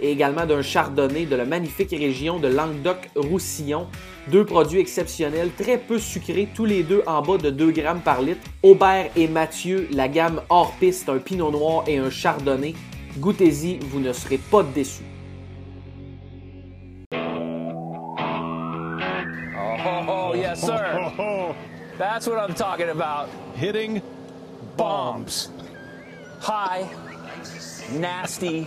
et également d'un chardonnay de la magnifique région de Languedoc-Roussillon. Deux produits exceptionnels, très peu sucrés, tous les deux en bas de 2 grammes par litre. Aubert et Mathieu, la gamme hors piste, un pinot noir et un chardonnay. Goûtez-y, vous ne serez pas déçus. Oh, yes, sir. That's what I'm talking about. Hitting Bombs. High, nasty,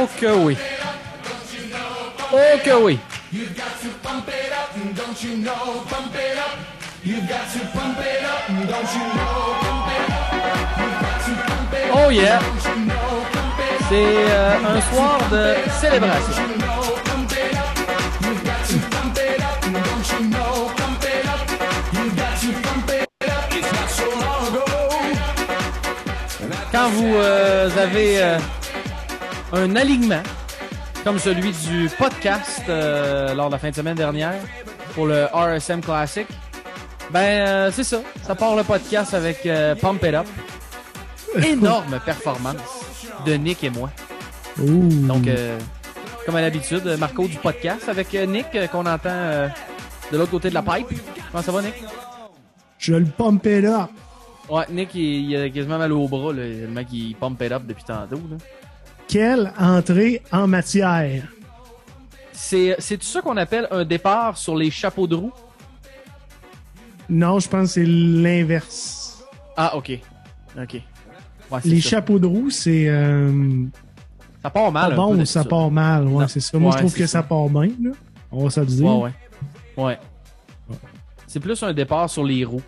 Oh que oui. Oh que oui. Oh yeah. C'est euh, un soir de célébration. Quand vous euh, avez euh, un alignement comme celui du podcast euh, lors de la fin de semaine dernière pour le RSM Classic, ben euh, c'est ça. Ça part le podcast avec euh, Pump It Up. Énorme performance de Nick et moi. Donc, euh, comme à l'habitude, Marco du podcast avec Nick qu'on entend euh, de l'autre côté de la pipe. Comment ça va, Nick? Je le pompais là. Ouais, Nick, il, il a quasiment mal au bras. Là. Le mec, il pump it up depuis tantôt. Là. Quelle entrée en matière? C'est, c'est ça qu'on appelle un départ sur les chapeaux de roue? Non, je pense que c'est l'inverse. Ah, ok. Ok. Ouais, Les ça. chapeaux de roue, c'est euh, Ça part mal. pas bon peu ça part mal. Ouais, Non. c'est ça. Moi, Ouais, je trouve que ça. ça part bien. Là. On va se le dire. Ouais, ouais. Ouais. C'est plus un départ sur les roues.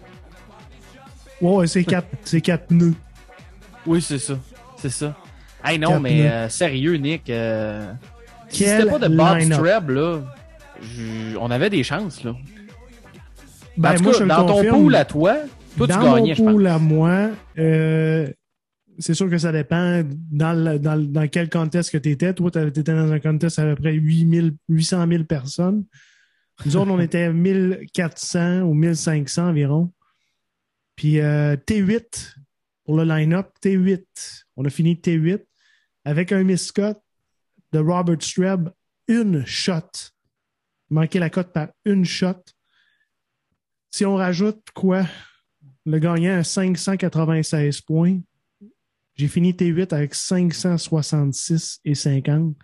Ouais, ouais, c'est quatre, c'est quatre pneus. Oui, c'est ça. C'est ça. Hey, non, Quatre mais euh, sérieux, Nick. Euh, si c'était pas de Bob. Streb, là, je- on avait des chances, là. Ben, en tout moi, cas, je dans ton pool à toi, toi, tu dans gagnais, mon je pense. pool à moi, euh, c'est sûr que ça dépend dans, le- dans, le- dans quel contest que tu étais. Toi, tu étais dans un contest à peu près 8000, 800 000 personnes. Nous autres, on était 1400 ou 1500 environ. Puis euh, T8 pour le line-up, T8. On a fini T8 avec un Miss Scott de Robert Streb, une shot. Manqué la cote par une shot. Si on rajoute quoi? Le gagnant a 596 points. J'ai fini T8 avec 566 et 50.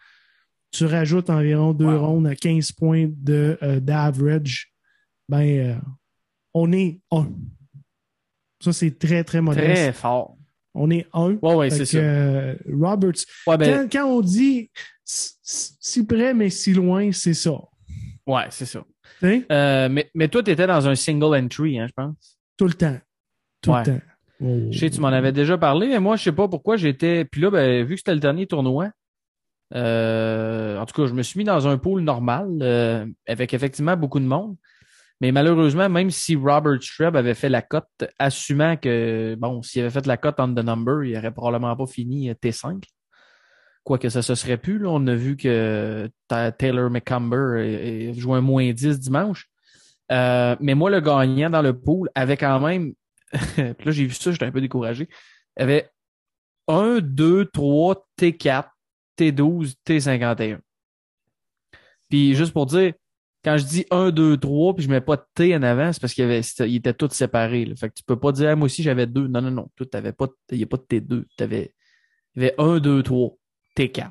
Tu rajoutes environ deux Wow. rondes à 15 points de euh, d'average. Ben, euh, on est un. Ça, c'est très, très modeste. Très fort. On est un. Ouais, ouais, c'est ça. euh, Roberts, Ouais, ben, quand, quand on dit si près mais si loin, c'est ça. ouais, c'est ça. Tu sais? Euh, mais, mais toi, t'étais dans un single entry, hein, je pense. Tout le temps. Tout Ouais. le temps. Oh. Je sais, tu m'en avais déjà parlé, mais moi, je sais pas pourquoi j'étais. Puis là, ben, vu que c'était le dernier tournoi, euh, en tout cas, je me suis mis dans un pool normal, euh, avec effectivement beaucoup de monde. Mais malheureusement, même si Robert Streb avait fait la cote, assumant que, bon, s'il avait fait la cote on the number, il aurait probablement pas fini euh, T5. Quoique ça se serait pu. On a vu que Ta- Taylor McCumber joue un moins 10 dimanche. Euh, mais moi, le gagnant dans le pool avait quand même là, j'ai vu ça, j'étais un peu découragé. Avait 1, 2, 3, T4, T12, T51. Puis juste pour dire, quand je dis 1, 2, 3, puis je mets pas de T en avant, c'est parce qu'il avait, étaient tous séparés. là. Fait que tu peux pas dire, Ah, moi aussi j'avais 2. Non, non, non. Toi, t'avais pas, il n'y a pas de T2. T'avais, il y avait 1, 2, 3, T4.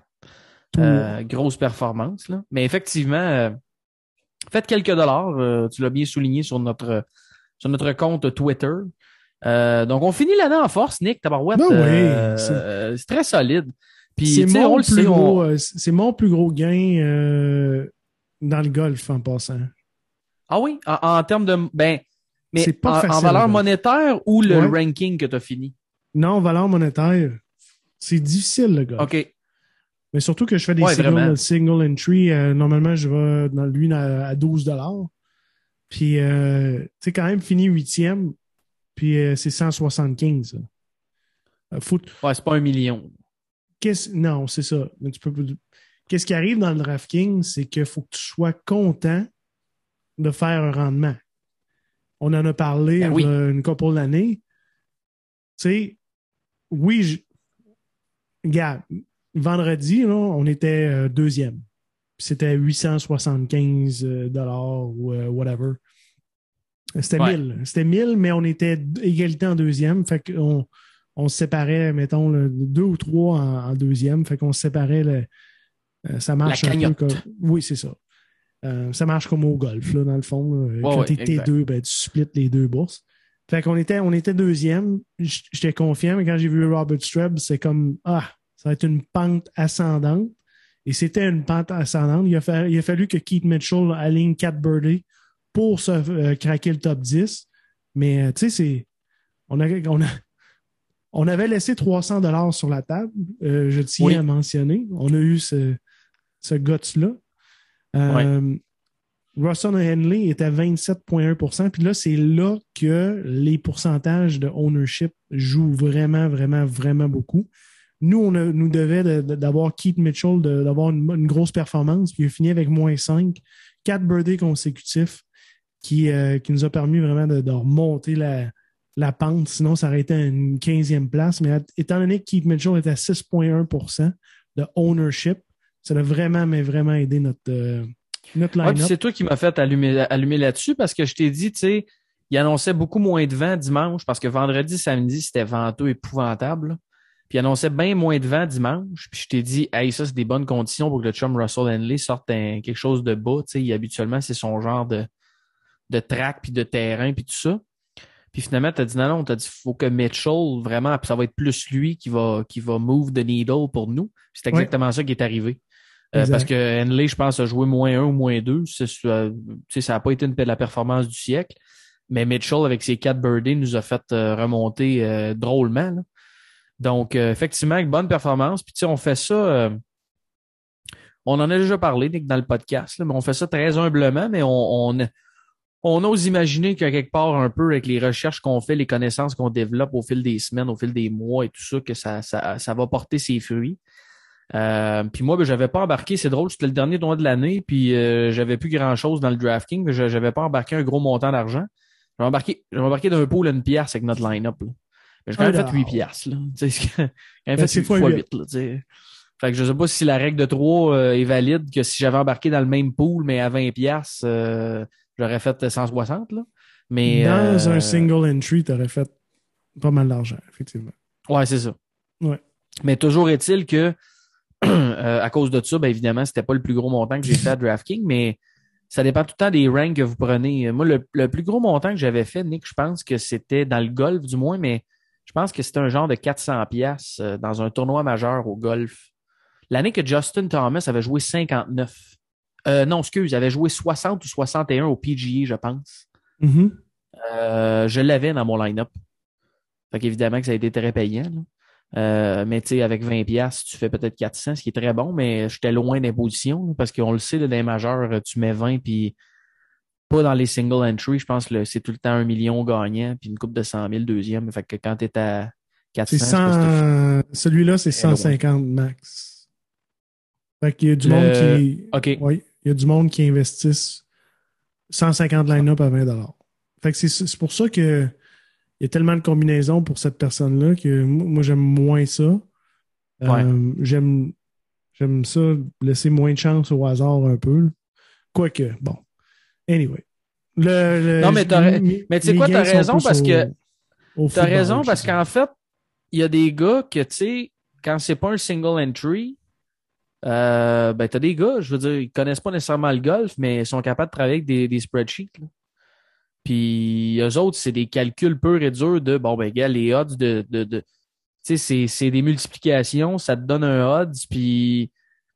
Tout- Euh, grosse performance. Là. Mais effectivement, euh, faites quelques dollars. euh, tu l'as bien souligné sur notre, sur notre compte Twitter. Euh, donc, on finit l'année en force, Nick Tabarouette. Ben oui, c'est- très solide. Puis, c'est mon, on plus gros, on- c'est mon plus gros gain dans le golf en passant. Ah oui, en, en termes de. Ben, mais C'est pas en, en facile, valeur là. monétaire ou le Ouais. ranking que tu as fini? Non, valeur monétaire, c'est difficile le golf. OK. Mais surtout que je fais des Ouais, single, single entry. euh, normalement, je vais dans lui à, à 12 Puis, euh, tu sais, quand même fini huitième. Puis, euh, c'est 175. là. Euh, faut- Ouais, c'est pas un million. qu'est-ce- non, c'est ça. Mais tu peux, qu'est-ce qui arrive dans le DraftKings, c'est qu'il faut que tu sois content de faire un rendement. On en a parlé Ben oui. une couple d'années. Tu sais, oui, je... regarde, vendredi, là, on était euh, deuxième. C'était 875 euh, dollars ou euh, whatever. C'était Ouais. 1000. C'était 1000, mais on était égalité en deuxième. Fait qu'on on se séparait, mettons, le- deux ou trois en, en deuxième. Fait qu'on se séparait. Le, euh, ça marche La un peu comme. Oui, c'est ça. Euh, ça marche comme au golf, là, dans le fond. Quand ouais, t'es t'es exact. deux, ben, tu splits les deux bourses. Fait qu'on était, on était deuxième. J'étais confiant, mais quand j'ai vu Robert Streb, c'est comme Ah, ça va être une pente ascendante. Et c'était une pente ascendante. Il a, il a fallu que Keith Mitchell aligne 4 birdies pour se euh, craquer le top 10. Mais tu sais, c'est. On, avait- on, a- on avait laissé 300 dollars sur la table. Euh, je tiens Oui. à mentionner. On a eu ce, ce guts-là. Euh, Russell Henley était à 27,1% Puis là, c'est là que les pourcentages de ownership jouent vraiment, vraiment, vraiment beaucoup. Nous, on a- nous devait de- de- d'avoir Keith Mitchell, d'avoir une, une grosse performance. Puis il a fini avec moins 5, 4 birdies consécutifs qui, euh, qui nous a permis vraiment de, de remonter la, la pente. Sinon, ça aurait été à une 15e place. Mais étant donné que Keith Mitchell est à 6,1% de ownership, ça a vraiment, mais vraiment aidé notre, euh, notre Ouais, c'est toi qui m'as fait allumer, allumer là-dessus parce que je t'ai dit, tu sais, il annonçait beaucoup moins de vent dimanche parce que vendredi, samedi, c'était venteux épouvantable. là. Puis il annonçait bien moins de vent dimanche. Puis je t'ai dit, hey, ça, c'est des bonnes conditions pour que le chum Russell Henley sorte un- quelque chose de bas. Tu sais, habituellement, c'est son genre de, de track puis de terrain puis tout ça. Puis finalement, tu as dit non, non, tu as dit faut que Mitchell, vraiment, puis ça va être plus lui qui va, qui va move the needle pour nous. C'est Ouais. exactement ça qui est arrivé. Euh, parce que Henley, je pense, a joué moins un ou moins deux. Ça n'a pas été une, la performance du siècle. Mais Mitchell, avec ses quatre birdies, nous a fait euh, remonter euh, drôlement. là. Donc, euh, effectivement, avec bonne performance. Puis, on fait ça. on en a déjà parlé, Nick, dans le podcast, là, mais on fait ça très humblement, mais on, on, on ose imaginer qu'à quelque part, un peu, avec les recherches qu'on fait, les connaissances qu'on développe au fil des semaines, au fil des mois et tout ça, que ça, ça, ça va porter ses fruits. Euh, puis moi, ben, j'avais pas embarqué, c'est drôle, c'était le dernier tournoi de l'année, puis euh, j'avais plus grand chose dans le drafting, j'avais pas embarqué un gros montant d'argent. J'ai embarqué, j'ai embarqué d'un pool à une pièce avec notre line-up. J'ai quand Un même fait dollar. 8 piastres. Là. Quand même Ben, fait c'est 8 fois fois huit. 8. Là, fait que je sais pas si la règle de 3 euh, est valide, que si j'avais embarqué dans le même pool, mais à 20 piastres, euh, j'aurais fait 160. Là. Mais, Dans euh, un single entry, tu aurais fait pas mal d'argent, effectivement. Ouais, c'est ça. Ouais. Mais toujours est-il que, euh, à cause de ça, ben évidemment, c'était pas le plus gros montant que j'ai fait à DraftKings, mais ça dépend tout le temps des ranks que vous prenez. Moi, le, le plus gros montant que j'avais fait, Nick, je pense que c'était dans le golf, du moins, mais je pense que c'était un genre de 400 pièces dans un tournoi majeur au golf. L'année que Justin Thomas avait joué 59. Euh, non, excuse, il avait joué 60 ou 61 au PGA, je pense. Mhm. Euh, je l'avais dans mon line-up. Fait qu'évidemment que ça a été très payant. là. Euh, mais tu sais, avec 20 pièces, tu fais peut-être 400, ce qui est très bon, mais j'étais loin d'imposition là, parce qu'on le sait, là, dans les majeurs, tu mets 20 puis pas dans les single entry. Je pense que c'est tout le temps un million gagnant puis une coupe de 100 000 deuxième. Fait que quand t'es à 400, C'est je sais pas si t'as- 100... Celui-là, c'est Très loin. 150 max. Fait qu'il y a du Le- monde qui. Oui, il y a du monde qui investissent 150 line-up à 20 Fait que c'est pour ça que y a tellement de combinaisons pour cette personne-là que moi, j'aime moins ça. Euh, j'aime j'aime ça, laisser moins de chance au hasard un peu. Quoique, bon. Anyway. Le, le- Non, mais tu sais quoi, t'as raison parce au- que T'as raison parce qu'en fait, il y a des gars que, tu sais, quand c'est pas un single entry, Euh, ben, t'as des gars, je veux dire, ils connaissent pas nécessairement le golf, mais ils sont capables de travailler avec des, des spreadsheets. là. Puis eux autres, c'est des calculs purs et durs de bon ben gars, les odds de. de, de tu sais, c'est, des multiplications, ça te donne un odds, puis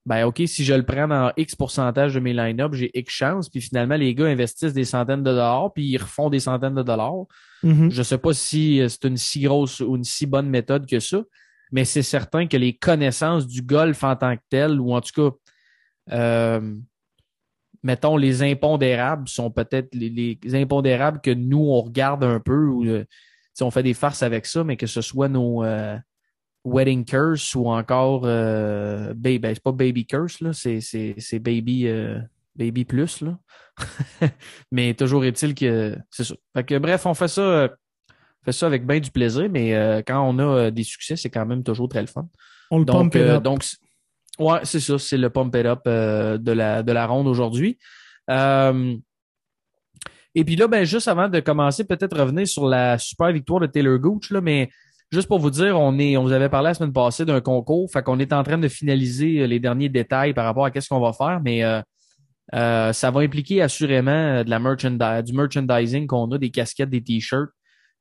ben OK, si je le prends dans X pourcentage de mes line-up, j'ai X chance, puis finalement, les gars investissent des centaines de dollars, puis ils refont des centaines de dollars. Mhm. Je sais pas si euh, c'est une si grosse ou une si bonne méthode que ça, mais c'est certain que les connaissances du golf en tant que tel, ou en tout cas, euh, mettons, les impondérables sont peut-être les, les impondérables que nous, on regarde un peu, ou euh, si on fait des farces avec ça, mais que ce soit nos euh, Wedding Curse ou encore euh, Baby, ben, c'est pas Baby Curse, là, c'est, c'est, c'est Baby, euh, Baby Plus, là. mais toujours est-il que c'est ça. Fait que bref, on fait ça, euh, fait ça avec bien du plaisir, mais euh, quand on a euh, des succès, c'est quand même toujours très le fun. On le Donc, euh, donc ouais, c'est ça, c'est le pump it up euh, de la de la ronde aujourd'hui. Euh, et puis là, ben juste avant de commencer, peut-être revenir sur la super victoire de Taylor Gooch, là, mais juste pour vous dire, on est, on vous avait parlé la semaine passée d'un concours, fait qu'on est en train de finaliser euh, les derniers détails par rapport à qu'est-ce qu'on va faire, mais euh, euh, ça va impliquer assurément euh, de la merchandise, du merchandising qu'on a, des casquettes, des t-shirts,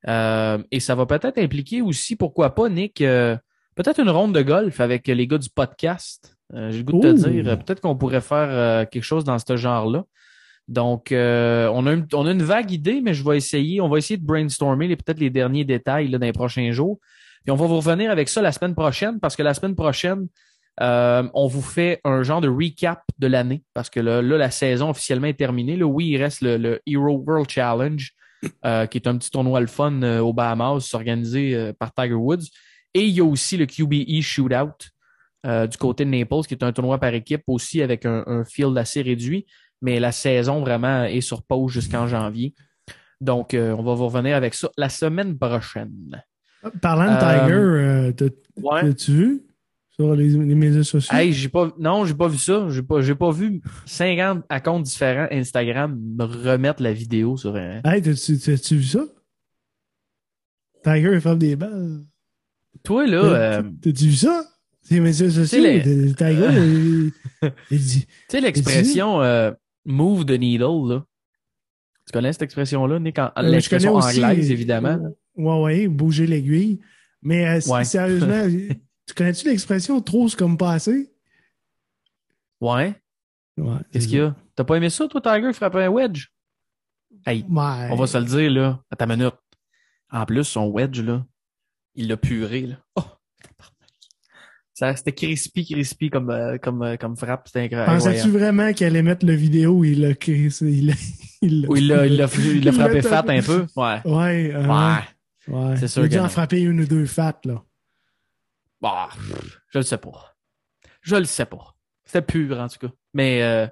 Euh, et ça va peut-être impliquer aussi, pourquoi pas, Nick, euh, peut-être une ronde de golf avec les gars du podcast. Euh, J'ai le goût de te dire, euh, peut-être qu'on pourrait faire euh, quelque chose dans ce genre-là. Donc, euh, on, a une, on a une vague idée, mais je vais essayer, on va essayer de brainstormer les- peut-être les derniers détails là, dans les prochains jours. Puis on va vous revenir avec ça la semaine prochaine, parce que la semaine prochaine, euh, on vous fait un genre de recap de l'année, parce que là, là, la saison officiellement est terminée. Là, oui, il reste le, le Hero World Challenge, euh, qui est un petit tournoi le fun aux Bahamas, organisé par Tiger Woods. Et il y a aussi le QBE Shootout euh, du côté de Naples, qui est un tournoi par équipe aussi avec un, un field assez réduit. Mais la saison vraiment est sur pause jusqu'en janvier. Donc, euh, on va vous revenir avec ça la semaine prochaine. Parlant de euh, Tiger, Ouais. t'as-tu vu sur les, les médias sociaux? Hey, j'ai pas, non, j'ai pas vu ça. J'ai pas, j'ai pas vu 50 à comptes différents Instagram me remettre la vidéo sur un. Hey, t'as-tu t'as-tu vu ça? Tiger, il frappe des balles. Toi, là, T'as- euh, T'as-tu vu ça? C'est médias sociaux. Tiger, il, dit tu sais, l'expression euh, move the needle, là. Tu connais cette expression-là, Nick? En, Euh, je connais aussi. anglaise, évidemment. Ouais, ouais, bouger l'aiguille. Mais euh, Ouais. sérieusement, tu connais-tu l'expression trop, c'est comme pas assez? Ouais. Ouais. Qu'est-ce qu'il y a? T'as pas aimé ça, toi, Tiger, frapper un wedge? Hey, Ouais. on va se le dire, là. À ta minute. En plus, son wedge, là, il l'a puré, là. Oh! C'était crispy, crispy comme, euh, comme, euh, comme frappe. C'était incroyable. Pensais-tu vraiment qu'elle allait mettre le vidéo où il l'a il il il l'a, il frappé fat un peu? Ouais. Ouais, euh, Ouais. ouais. C'est sûr Il a dû en frapper une ou deux fat, là. Bah, je le sais pas. Je le sais pas. C'était pur, en tout cas. Mais,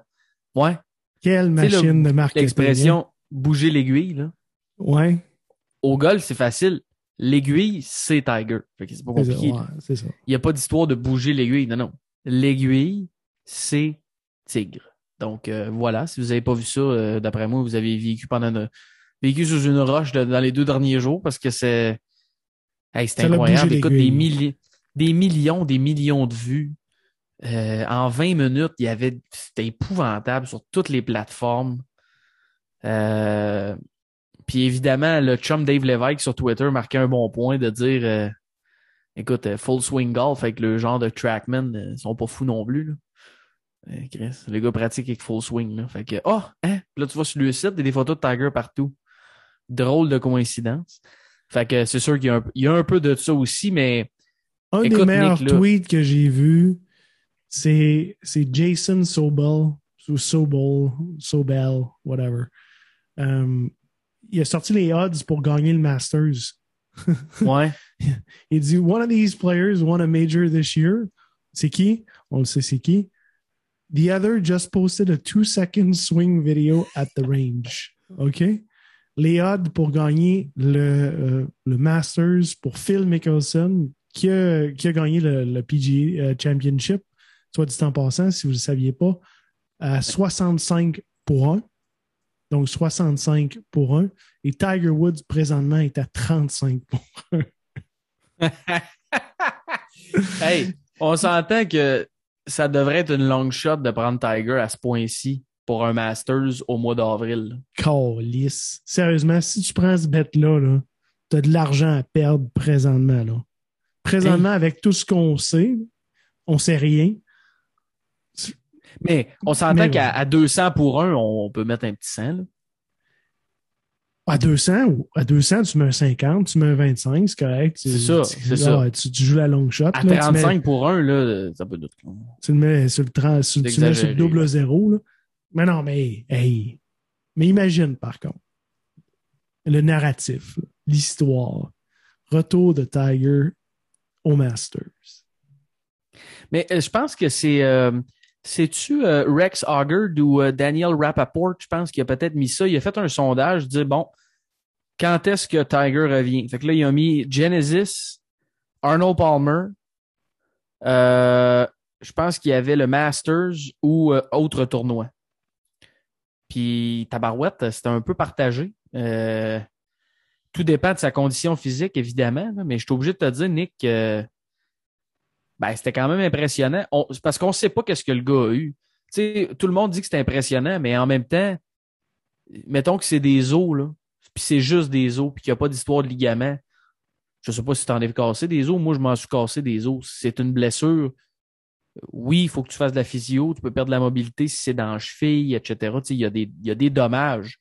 ouais. Quelle machine de marketing. L'expression bouger l'aiguille, là. Ouais, Au golf, c'est facile. L'aiguille, c'est Tiger. Fait que c'est pas c'est ça. compliqué. ouais, c'est ça. Il n'y a pas d'histoire de bouger l'aiguille. Non, non. L'aiguille, c'est tigre. Donc, euh, voilà. Si vous n'avez pas vu ça, euh, d'après moi, vous avez vécu pendant une, vécu sous une roche de- dans les deux derniers jours parce que c'est, hey, c'est incroyable. Écoute, des, milli- des millions, des millions de vues. Euh, en 20 minutes, il y avait, c'était épouvantable sur toutes les plateformes. Puis évidemment, le chum Dave Lévesque sur Twitter marquait un bon point de dire euh, écoute, euh, full swing golf avec le genre de trackman, euh, ils sont pas fous non plus. Là. Euh, Chris, le gars pratique avec full swing. Là. Fait que, oh, hein, là, tu vas sur le site, il y a des photos de Tiger partout. Drôle de coïncidence. Fait que c'est sûr qu'il y, a un- il y a un peu de ça aussi, mais Un des meilleurs Nick, là. tweets que j'ai vu, c'est c'est Jason Sobel, ou Sobel, Sobel, whatever. Um, il a sorti les odds pour gagner le Masters. ouais. Il dit One of these players won a major this year. C'est qui? On le sait, c'est qui? The other just posted a two second swing video at the range. OK? Les odds pour gagner le, euh, le Masters pour Phil Mickelson, qui a, qui a gagné le, le PGA euh, Championship, soit dit en passant, si vous ne le saviez pas, à 65 pour 1. Donc 65 pour 1. Et Tiger Woods, présentement, est à 35 pour hey, on s'entend que ça devrait être une long shot de prendre Tiger à ce point-ci pour un Masters au mois d'avril. Calice. Sérieusement, si tu prends ce bet-là, -là, tu as de l'argent à perdre présentement. Là. Présentement, avec tout ce qu'on sait, on sait rien. Mais on s'entend qu'à à 200 pour un, on peut mettre un petit 100. Là. À 200, à 200, tu mets un 50, tu mets un 25, c'est correct. C'est ça, c'est ça. Tu, tu, joues la long shot. À là, 35 tu mets, pour un, là, ça peut être. tu le mets sur le, 30, sur, tu mets sur le double zéro. Là. Mais non, mais hey. Mais imagine, par contre, le narratif, l'histoire, retour de Tiger au Masters. Mais euh, je pense que c'est. Euh, C'est-tu euh, Rex Hoggard ou euh, Daniel Rappaport, je pense, qui a peut-être mis ça. Il a fait un sondage, dit bon, quand est-ce que Tiger revient? Fait là, il a mis Genesis, Arnold Palmer, euh, je pense qu'il y avait le Masters ou autre tournoi. Puis Tabarouette, c'était un peu partagé. Tout dépend de sa condition physique, évidemment, mais je suis obligé de te dire, Nick, ben, c'était quand même impressionnant. On, parce qu'on ne sait pas qu'est-ce que le gars a eu. sais, tout le monde dit que c'est impressionnant, mais en même temps, mettons que c'est des os, là, puis c'est juste des os, puis qu'il n'y a pas d'histoire de ligament. Je sais pas si tu en as cassé des os. Moi, je m'en suis cassé des os. C'est une blessure. Oui, il faut que tu fasses de la physio. Tu peux perdre la mobilité si c'est dans la cheville, etc. Il y, a des, il y a des dommages.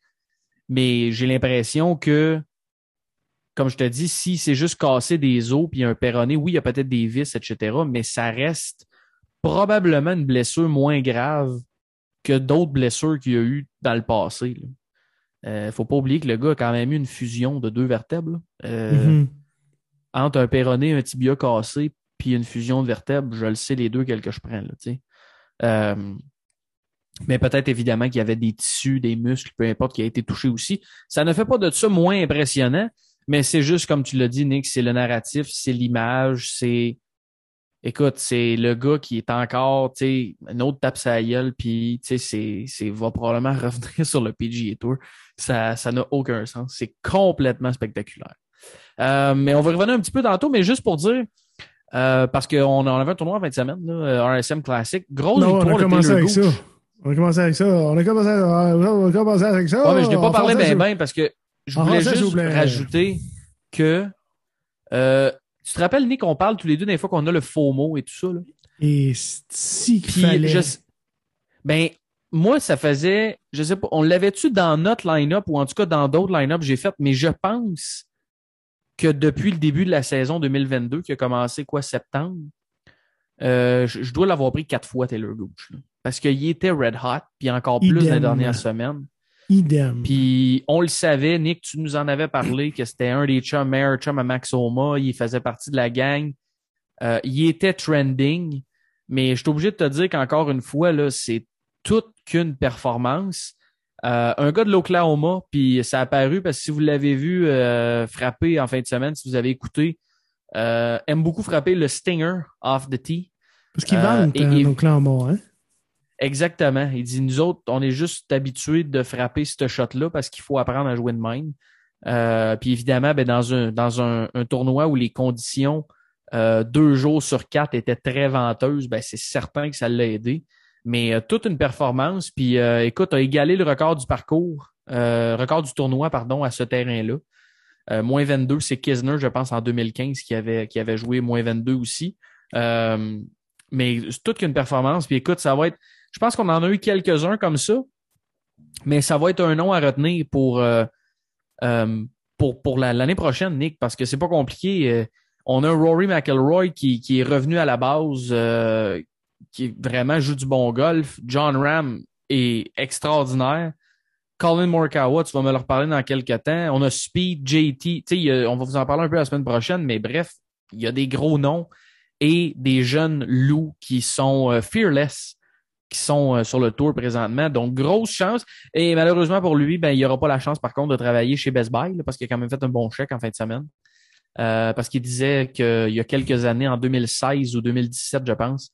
Mais j'ai l'impression que, comme je te dis, si c'est juste casser des os puis un péroné, oui, il y a peut-être des vis, etc. Mais ça reste probablement une blessure moins grave que d'autres blessures qu'il y a eu dans le passé. Il euh, faut pas oublier que le gars a quand même eu une fusion de deux vertèbres. Euh, Mm -hmm. Entre un péroné, un tibia cassé, puis une fusion de vertèbres, je le sais les deux quels que je prends. Là, euh, mais peut-être évidemment qu'il y avait des tissus, des muscles, peu importe, qui a été touché aussi. Ça ne fait pas de ça moins impressionnant, mais c'est juste comme tu l'as dit, Nick, c'est le narratif, c'est l'image, c'est écoute, c'est le gars qui est encore, tu sais, un autre tape sa gueule, puis tu sais, c'est, va probablement revenir sur le PGA Tour. Ça, ça n'a aucun sens. C'est complètement spectaculaire. Euh, mais on va revenir un petit peu tantôt, mais juste pour dire, euh, parce qu'on on avait un tournoi en fin de semaine, là, RSM Classic. Grosse non, victoire on a commencé de avec ça. On a commencé avec ça. On a commencé, on a commencé avec ça. Ouais, mais je n'ai pas En parlé bien, bien, parce que je En voulais français, juste rajouter que euh, tu te rappelles, Nick, on parle tous les deux des fois qu'on a le faux mot et tout ça. Là. Et si Puis, fallait. je ben, moi, ça faisait, je sais pas, on l'avait-tu dans notre line-up ou en tout cas dans d'autres line-up que j'ai fait, mais je pense que depuis le début de la saison 2022, qui a commencé quoi, septembre, euh, je, je dois l'avoir pris quatre fois, Taylor Gooch. là. Parce qu'il était red hot, puis encore plus Idem. la dernière semaine. Idem. Puis on le savait, Nick, tu nous en avais parlé que c'était un des chums, meilleurs chums à Max Homa. Il faisait partie de la gang. Euh, il était trending, mais je suis obligé de te dire qu'encore une fois, là, c'est toute qu'une performance. Euh, un gars de l'Oklahoma, puis ça a apparu parce que si vous l'avez vu euh, frapper en fin de semaine, si vous avez écouté, euh, aime beaucoup frapper le Stinger off the tee. Parce euh, vendent et- euh, morts, hein? Exactement. Il dit, nous autres, on est juste habitués de frapper ce shot-là parce qu'il faut apprendre à jouer de même. Euh, puis évidemment, ben, dans un, dans un, un tournoi où les conditions euh, deux jours sur quatre étaient très venteuses, ben, c'est certain que ça l'a aidé. Mais euh, toute une performance. Puis euh, écoute, a égalé le record du parcours, euh, record du tournoi, pardon, à ce terrain-là. Euh, moins 22, c'est Kisner, je pense, en 2015, qui avait, qui avait joué moins 22 aussi. Mais toute qu'une performance. Puis écoute, ça va être. Je pense qu'on en a eu quelques-uns comme ça, mais ça va être un nom à retenir pour, euh, euh, pour, pour la- l'année prochaine, Nick, parce que c'est pas compliqué. Euh, on a Rory McIlroy qui, qui est revenu à la base, qui vraiment joue du bon golf. John Ram est extraordinaire. Colin Morikawa, tu vas me le reparler dans quelques temps. On a Speed, JT. A- on va vous en parler un peu la semaine prochaine, mais bref, il y a des gros noms et des jeunes loups qui sont fearless, qui sont euh, sur le tour présentement. Donc, grosse chance. Et malheureusement pour lui, ben, il n'aura pas la chance, par contre, de travailler chez Best Buy, là, parce qu'il a quand même fait un bon chèque en fin de semaine. Euh, parce qu'il disait qu'il y a quelques années, en 2016 ou 2017, je pense,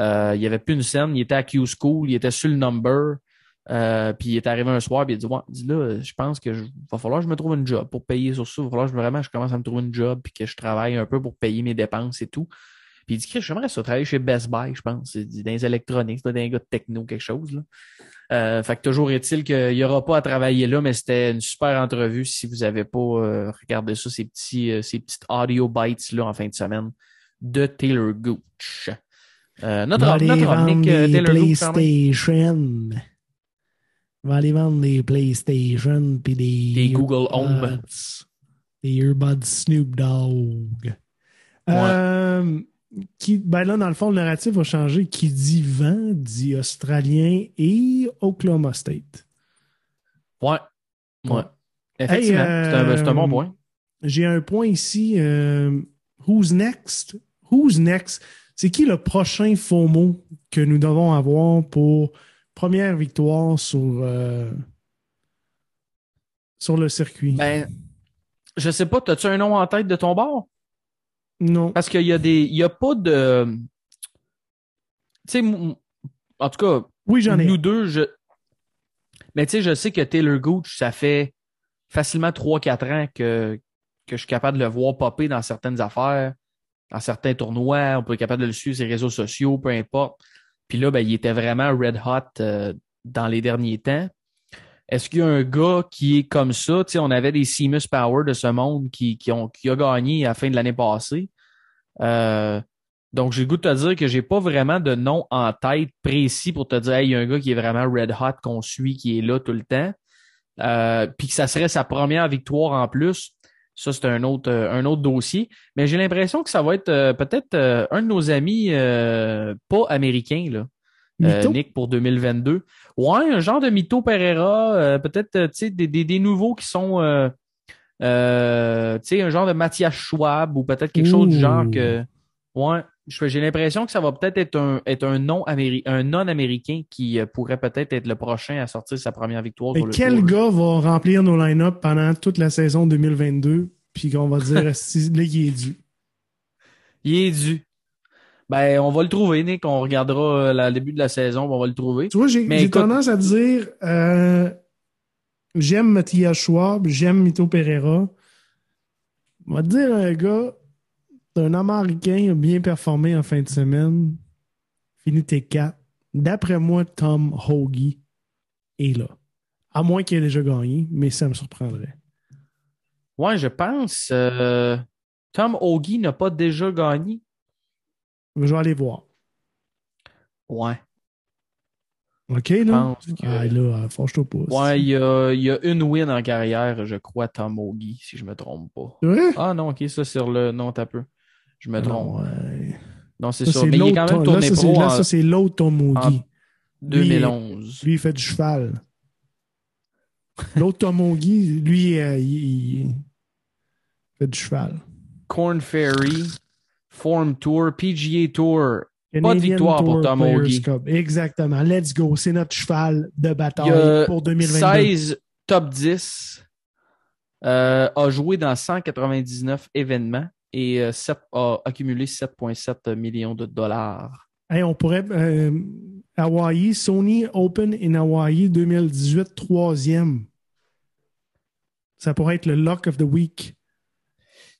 euh, il n'y avait plus une scène. Il était à Q School, il était sur le number. Euh, puis il est arrivé un soir, puis il a dit, ouais, dis là, je pense que je, va falloir que je me trouve une job pour payer sur ça. Il va falloir que je, vraiment je commence à me trouver une job, puis que je travaille un peu pour payer mes dépenses et tout. Puis il dit que j'aimerais ça travailler chez Best Buy, je pense. C'est dans les électroniques, c'est dans les gars de techno, quelque chose. Là. Euh, fait que toujours est-il qu'il n'y aura pas à travailler là, mais c'était une super entrevue si vous avez pas euh, regardé ça, ces petits, euh, ces petites audio bites là en fin de semaine de Taylor Gooch. Notre Va aller notre vendre des Taylor. PlayStation. Va aller vendre des PlayStation puis des... Des Google Home. Des earbuds Snoop Dogg. Euh, qui, ben là, dans le fond, le narratif va changer. Qui dit vent, dit Australien et Oklahoma State. Ouais. Ouais. Effectivement, Hey, c'est un, bon euh, point. J'ai un point ici. euh, who's next? Who's next? C'est qui le prochain FOMO que nous devons avoir pour première victoire sur, euh, sur le circuit? Ben, je sais pas, as-tu un nom en tête de ton bord? Non. Parce qu'il y a des. Il y a pas de. Tu sais, en tout cas, Oui, j'en ai. nous deux, je. Mais tu sais, je sais que Taylor Gooch, ça fait facilement 3-4 ans que, que je suis capable de le voir popper dans certaines affaires, dans certains tournois. On peut être capable de le suivre sur les réseaux sociaux, peu importe. Puis là, ben, il était vraiment red hot euh, dans les derniers temps. Est-ce qu'il y a un gars qui est comme ça? Tu sais, on avait des Seamus Power de ce monde qui, qui, ont, qui a gagné à la fin de l'année passée. Euh, donc, j'ai le goût de te dire que j'ai pas vraiment de nom en tête précis pour te dire, hey, il y a un gars qui est vraiment red hot qu'on suit, qui est là tout le temps. Euh, puis que ça serait sa première victoire en plus. Ça, c'est un autre, euh, un autre dossier. Mais j'ai l'impression que ça va être euh, peut-être euh, un de nos amis euh, pas américains, là. Euh? Nick pour 2022. Ouais, un genre de Mito Pereira, euh, peut-être euh, tu sais des, des, des nouveaux qui sont euh, tu sais un genre de Mathias Schwab ou peut-être quelque chose du genre que ouais, je- j'ai l'impression que ça va peut-être être un être un non améri un non américain qui pourrait peut-être être le prochain à sortir sa première victoire Mais sur le quel tour. gars va remplir nos line-up pendant toute la saison 2022 puis qu'on va dire là, il est dû? Il est dû. Ben, on va le trouver, Nick. On regardera euh, le début de la saison, on va le trouver. Tu vois, j'ai Mais j'ai écoute- tendance à dire euh, j'aime Mathias Schwab, j'aime Mito Pereira. On va te dire un gars, un Américain a bien performé en fin de semaine, fini T4. D'après moi, Tom Hoagie est là. À moins qu'il ait déjà gagné, mais ça me surprendrait. Ouais, je pense. euh, Tom Hoagie n'a pas déjà gagné. Je vais aller voir. Ouais. OK, là? pense que- Ah, là, fâche-toi pas. Ouais, il y a, y a une win en carrière, je crois, Tom si je me trompe pas. C'est? Ah non, ok, ça sur le. Non, t'as peu. Je me trompe. Non, ouais. Non, c'est Ça, c'est Mais il est quand même tourné là, ça, c'est- pro là, en ça, c'est l'autre Tom Hoagie. 2011. Lui, il fait du cheval. L'autre Tom lui, euh, il, il fait du cheval. Corn Ferry, Form Tour, PGA Tour. Canadian victoire pour Tom Hoagie. Exactement. Let's go. C'est notre cheval de bataille pour 2022. 16 top 10. euh, a joué dans 199 événements et euh, a accumulé 7,7 millions de dollars. Hey, on pourrait. euh, Hawaii, Sony Open in Hawaii 2018, troisième. Ça pourrait être le lock of the week.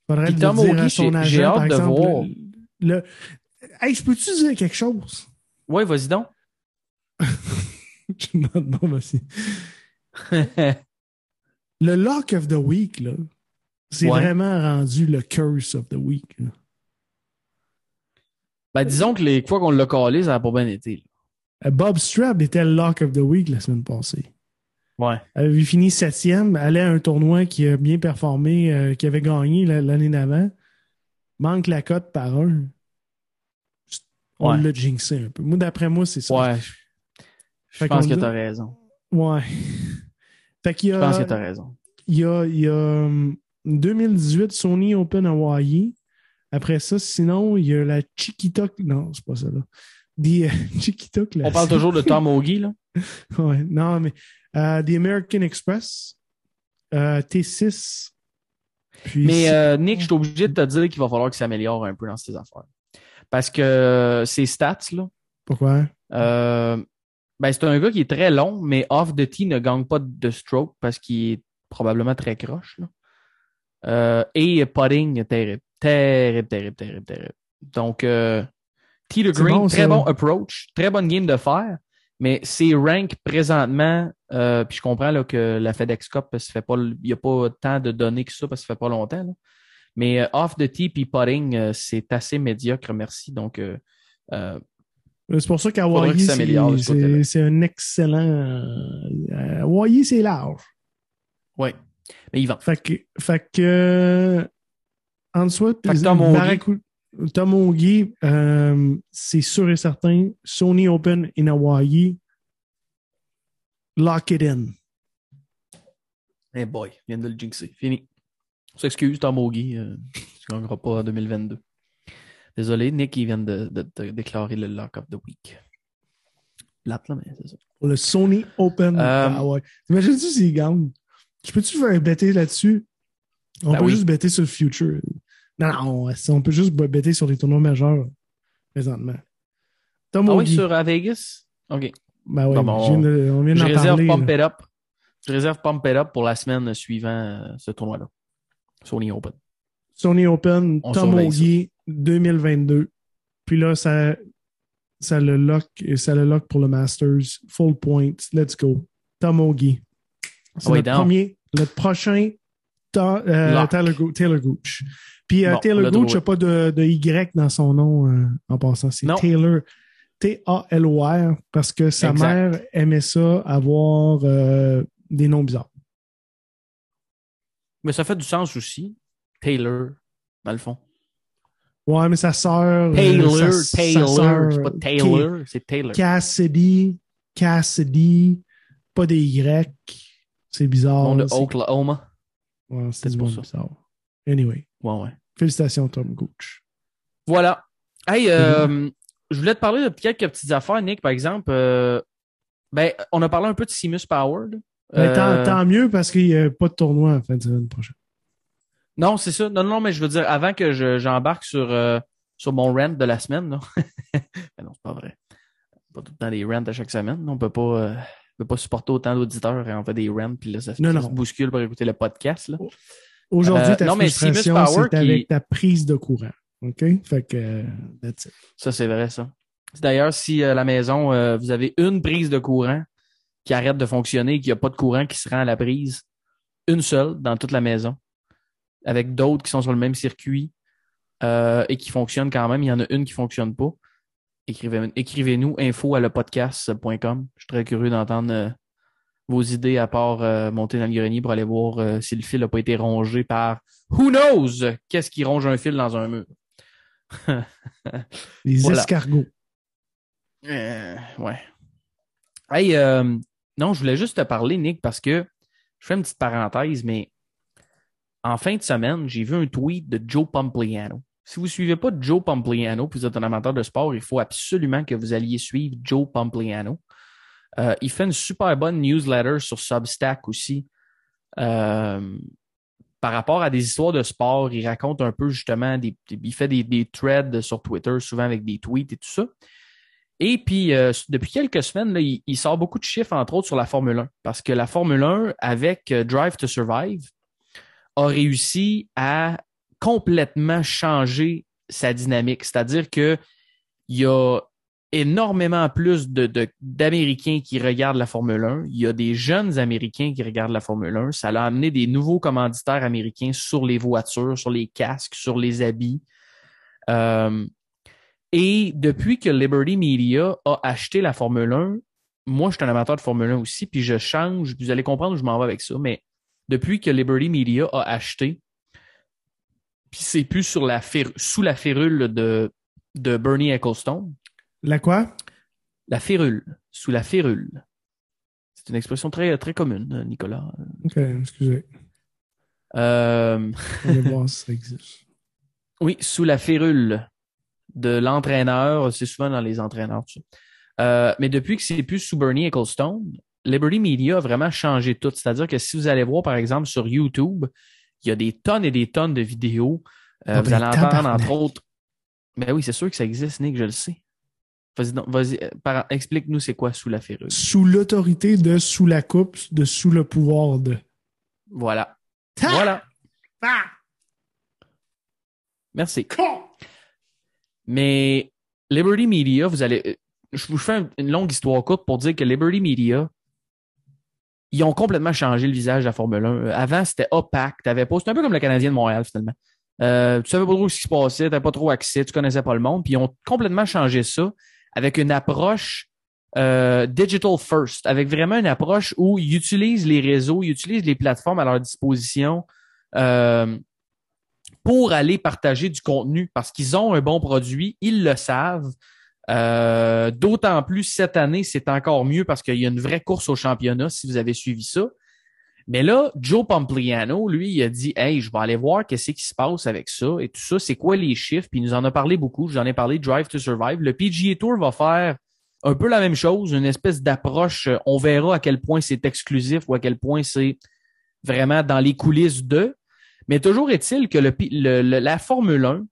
Faudrait Hoagie, son j'ai- hâte par de exemple, voir. Le, le- Hey, je peux-tu dire quelque chose? Ouais, vas-y donc. non, non, vas-y. Le lock of the week, là, c'est Ouais. vraiment rendu le curse of the week. là. ben, disons que les fois qu'on l'a collé, ça n'a pas bien été. là. Euh, Bob Strap était le lock of the week la semaine passée. Ouais. Elle avait fini septième, allait à un tournoi qui a bien performé, euh, qui avait gagné la- l'année d'avant. Manque la cote par un. On Ouais. l'a jinxé un peu. Moi, d'après moi, c'est ça. Ouais. Je pense que dit- tu as raison. Ouais. Fait qu'il y Je pense que tu as raison. il y a, il y a hum, 2018 Sony Open Hawaii. Après ça, sinon, il y a la Chiquita. Non, c'est pas ça, là. Des euh, Chiquita On parle toujours de Tom Hoagie, là. Ouais, non, mais euh, des American Express, euh, T6. Puis Mais euh, Nick, je suis obligé de te dire qu'il va falloir qu'il s'améliore un peu dans ses affaires. Parce que ses stats, là, pourquoi? ben, c'est un gars qui est très long, mais off the tee ne gagne pas de stroke parce qu'il est probablement très croche. Là. Et putting, terrible. Terrible, terrible, terrible, terrible. Donc, T. C'est Green, bon, très bon approach, très bonne game de faire, mais ses ranks présentement, euh, puis je comprends là, que la FedEx Cup, il n'y a pas tant de données que ça parce que ça fait pas longtemps. là. Mais euh, off the tee puis putting, euh, c'est assez médiocre, merci. Donc, C'est pour ça qu'Hawaii, c'est- ce un excellent. Hawaii, c'est large. ouais. Mais il vend. Fait que, fait que en que Tom euh, c'est sûr et certain, Sony Open in Hawaii, lock it in. Eh boy, il vient de le jinxer. Fini. On s'excuse, Tom Augie. Euh, tu gagneras pas en 2022. Désolé, Nick, il vient de, de- de déclarer le lock of the week. Plate, là, mais c'est ça. Pour le Sony Open Euh, Hawaii. T'imagines-tu s'il gagne? Je peux-tu faire bêter là-dessus? On Ben peut oui. juste bêter sur le future. Non, non, on peut juste bêter sur les tournois majeurs présentement. Tom Ah oui, sur à Vegas? OK. Ben oui, de- on vient Je réserve parler. Pump là. It Up. Je réserve Pump It Up pour la semaine suivant euh, ce tournoi-là. Sony Open. Sony Open, On Tom Augie, 2022. Puis là, ça, ça, le lock, ça le lock pour le Masters. Full points. Let's go. Tom Augie. C'est Ah premier, notre prochain Ta- euh. Taylor, Go- Taylor Gooch. Puis euh, Bon, Taylor le Gooch n'a pas de, de Y dans son nom euh, en passant. C'est. Taylor. T-A-L-O-R parce que sa Exact. mère aimait ça, avoir euh, des noms bizarres. Mais ça fait du sens aussi. Taylor, dans le fond. Ouais, mais sa sœur. euh, Taylor, sa Taylor. C'est pas Taylor, c'est Taylor. Cassidy, Cassidy, pas des Y. C'est bizarre. Bon de c'est- Oklahoma. Ouais, c'est bizarre. Anyway, Ouais, ouais. félicitations, Tom Gooch. Voilà. Hey, euh, je voulais te parler de quelques petites affaires, Nick, par exemple. euh, ben, on a parlé un peu de Seamus Power. Mais tant, Euh, tant mieux parce qu'il n'y a pas de tournoi en fin de semaine prochaine. Non, c'est ça. Non, non, mais je veux dire, avant que je- j'embarque sur, euh, sur mon rant de la semaine, là. Ben non, c'est pas vrai. Pas tout le temps des rants à chaque semaine. On peut pas, euh, peut pas supporter autant d'auditeurs et on fait des rants, puis là, ça, Non, ça non. se bouscule pour écouter le podcast. Aujourd'hui, Euh, ta non, frustration, c'est qui- avec ta prise de courant. OK? Fait que, euh, that's it. Ça, c'est vrai, ça. D'ailleurs, si à la maison, euh, vous avez une prise de courant qui arrête de fonctionner et qu'il n'y a pas de courant qui se rend à la prise, une seule dans toute la maison, avec d'autres qui sont sur le même circuit euh, et qui fonctionnent quand même, il y en a une qui fonctionne pas. Écrivez- Écrivez-nous info à lepodcast.com. Je suis très curieux d'entendre euh, vos idées à part euh, monter dans le grenier pour aller voir euh, si le fil n'a pas été rongé par who knows qu'est-ce qui ronge un fil dans un mur. Les Voilà. escargots. Euh, ouais. Hey, euh, non, je voulais juste te parler, Nick, parce que je fais une petite parenthèse, mais en fin de semaine, j'ai vu un tweet de Joe Pompliano. Si vous ne suivez pas Joe Pompliano, puis vous êtes un amateur de sport, il faut absolument que vous alliez suivre Joe Pompliano. Euh, il fait une super bonne newsletter sur Substack aussi. Euh, par rapport à des histoires de sport, il raconte un peu justement des, il fait des, des threads sur Twitter, souvent avec des tweets et tout ça. Et puis, euh, depuis quelques semaines, là, il, il sort beaucoup de chiffres, entre autres, sur la Formule 1. Parce que la Formule 1, avec euh, Drive to Survive, a réussi à complètement changer sa dynamique. C'est-à-dire que il y a énormément plus d'Américains qui regardent la Formule 1. Il y a des jeunes Américains qui regardent la Formule 1. Ça a amené des nouveaux commanditaires américains sur les voitures, sur les casques, sur les habits. Euh, et depuis que Liberty Media a acheté la Formule 1, moi, je suis un amateur de Formule 1 aussi, puis je change, vous allez comprendre où je m'en vais avec ça, mais depuis que Liberty Media a acheté, puis c'est plus sous la férule de, de Bernie Ecclestone, La quoi? la férule, sous la férule. C'est une expression très, très commune, Nicolas. OK, excusez. Euh, On va voir si ça existe. Oui, sous la férule de l'entraîneur. C'est souvent dans les entraîneurs. Euh, mais depuis que c'est plus sous Bernie Ecclestone, Liberty Media a vraiment changé tout. C'est-à-dire que si vous allez voir, par exemple, sur YouTube, il y a des tonnes et des tonnes de vidéos. Euh, Ah vous ben, allez entendre, entre autres. Ben oui, c'est sûr que ça existe, Nick, je le sais. Vas-y, vas-y, euh, par- explique-nous c'est quoi sous la férule. Sous l'autorité de sous la coupe, de sous le pouvoir de. Voilà. Voilà. Merci. Con! Mais Liberty Media, vous allez. Je vous fais une longue histoire courte pour dire que Liberty Media, ils ont complètement changé le visage de la Formule 1. Avant, c'était opaque. T'avais pas. C'était un peu comme le Canadien de Montréal, finalement. Euh, tu savais pas trop ce qui se passait, tu n'avais pas trop accès, tu connaissais pas le monde. Puis ils ont complètement changé ça avec une approche euh, digital first, avec vraiment une approche où ils utilisent les réseaux, ils utilisent les plateformes à leur disposition euh, pour aller partager du contenu parce qu'ils ont un bon produit, ils le savent. Euh, D'autant plus cette année, c'est encore mieux parce qu'il y a une vraie course au championnat si vous avez suivi ça. Mais là, Joe Pompliano, lui, il a dit Hey, je vais aller voir qu'est-ce qui se passe avec ça et tout ça, c'est quoi les chiffres, puis il nous en a parlé beaucoup. J'en ai parlé Drive to Survive. Le PGA Tour va faire un peu la même chose, une espèce d'approche. On verra à quel point c'est exclusif ou à quel point c'est vraiment dans les coulisses de. Mais toujours est-il que le, la Formule 1,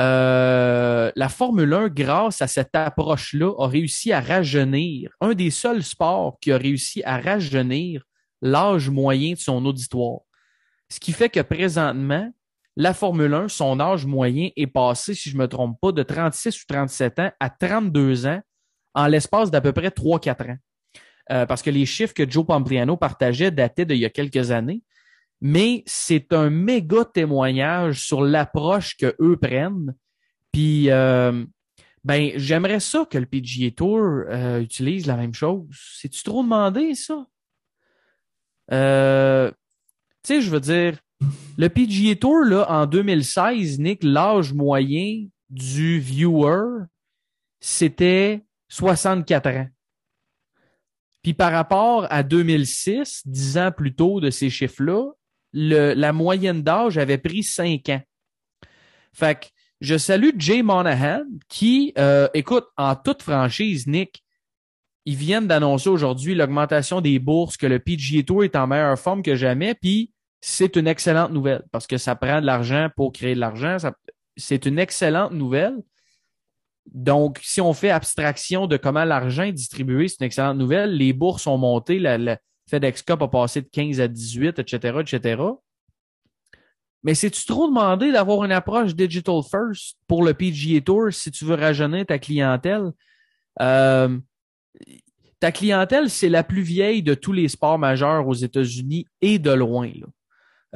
euh, la Formule 1, grâce à cette approche-là, a réussi à rajeunir, un des seuls sports qui a réussi à rajeunir l'âge moyen de son auditoire. Ce qui fait que présentement, la Formule 1, son âge moyen est passé, si je ne me trompe pas, de 36 ou 37 ans à 32 ans en l'espace d'à peu près 3-4 ans. Euh, parce que les chiffres que Joe Pompliano partageait dataient d'il y a quelques années. Mais c'est un méga témoignage sur l'approche que eux prennent. Puis, euh, ben, j'aimerais ça que le PGA Tour euh, utilise la même chose. C'est-tu trop demandé, ça? Euh, tu sais, je veux dire, le PGA Tour, là, en 2016, Nick, l'âge moyen du viewer, c'était 64 ans. Puis par rapport à 2006, dix ans plus tôt de ces chiffres-là, la moyenne d'âge avait pris 5 ans. Fait que je salue Jay Monahan qui, euh, écoute, en toute franchise, Nick, ils viennent d'annoncer aujourd'hui l'augmentation des bourses, que le PGA Tour est en meilleure forme que jamais, puis c'est une excellente nouvelle parce que ça prend de l'argent pour créer de l'argent. C'est une excellente nouvelle. Donc, si on fait abstraction de comment l'argent est distribué, c'est une excellente nouvelle. Les bourses ont monté, la, FedEx Cup a passé de 15 à 18, etc., etc. Mais c'est-tu trop demandé d'avoir une approche digital first pour le PGA Tour si tu veux rajeunir ta clientèle? Euh, ta clientèle, c'est la plus vieille de tous les sports majeurs aux États-Unis et de loin.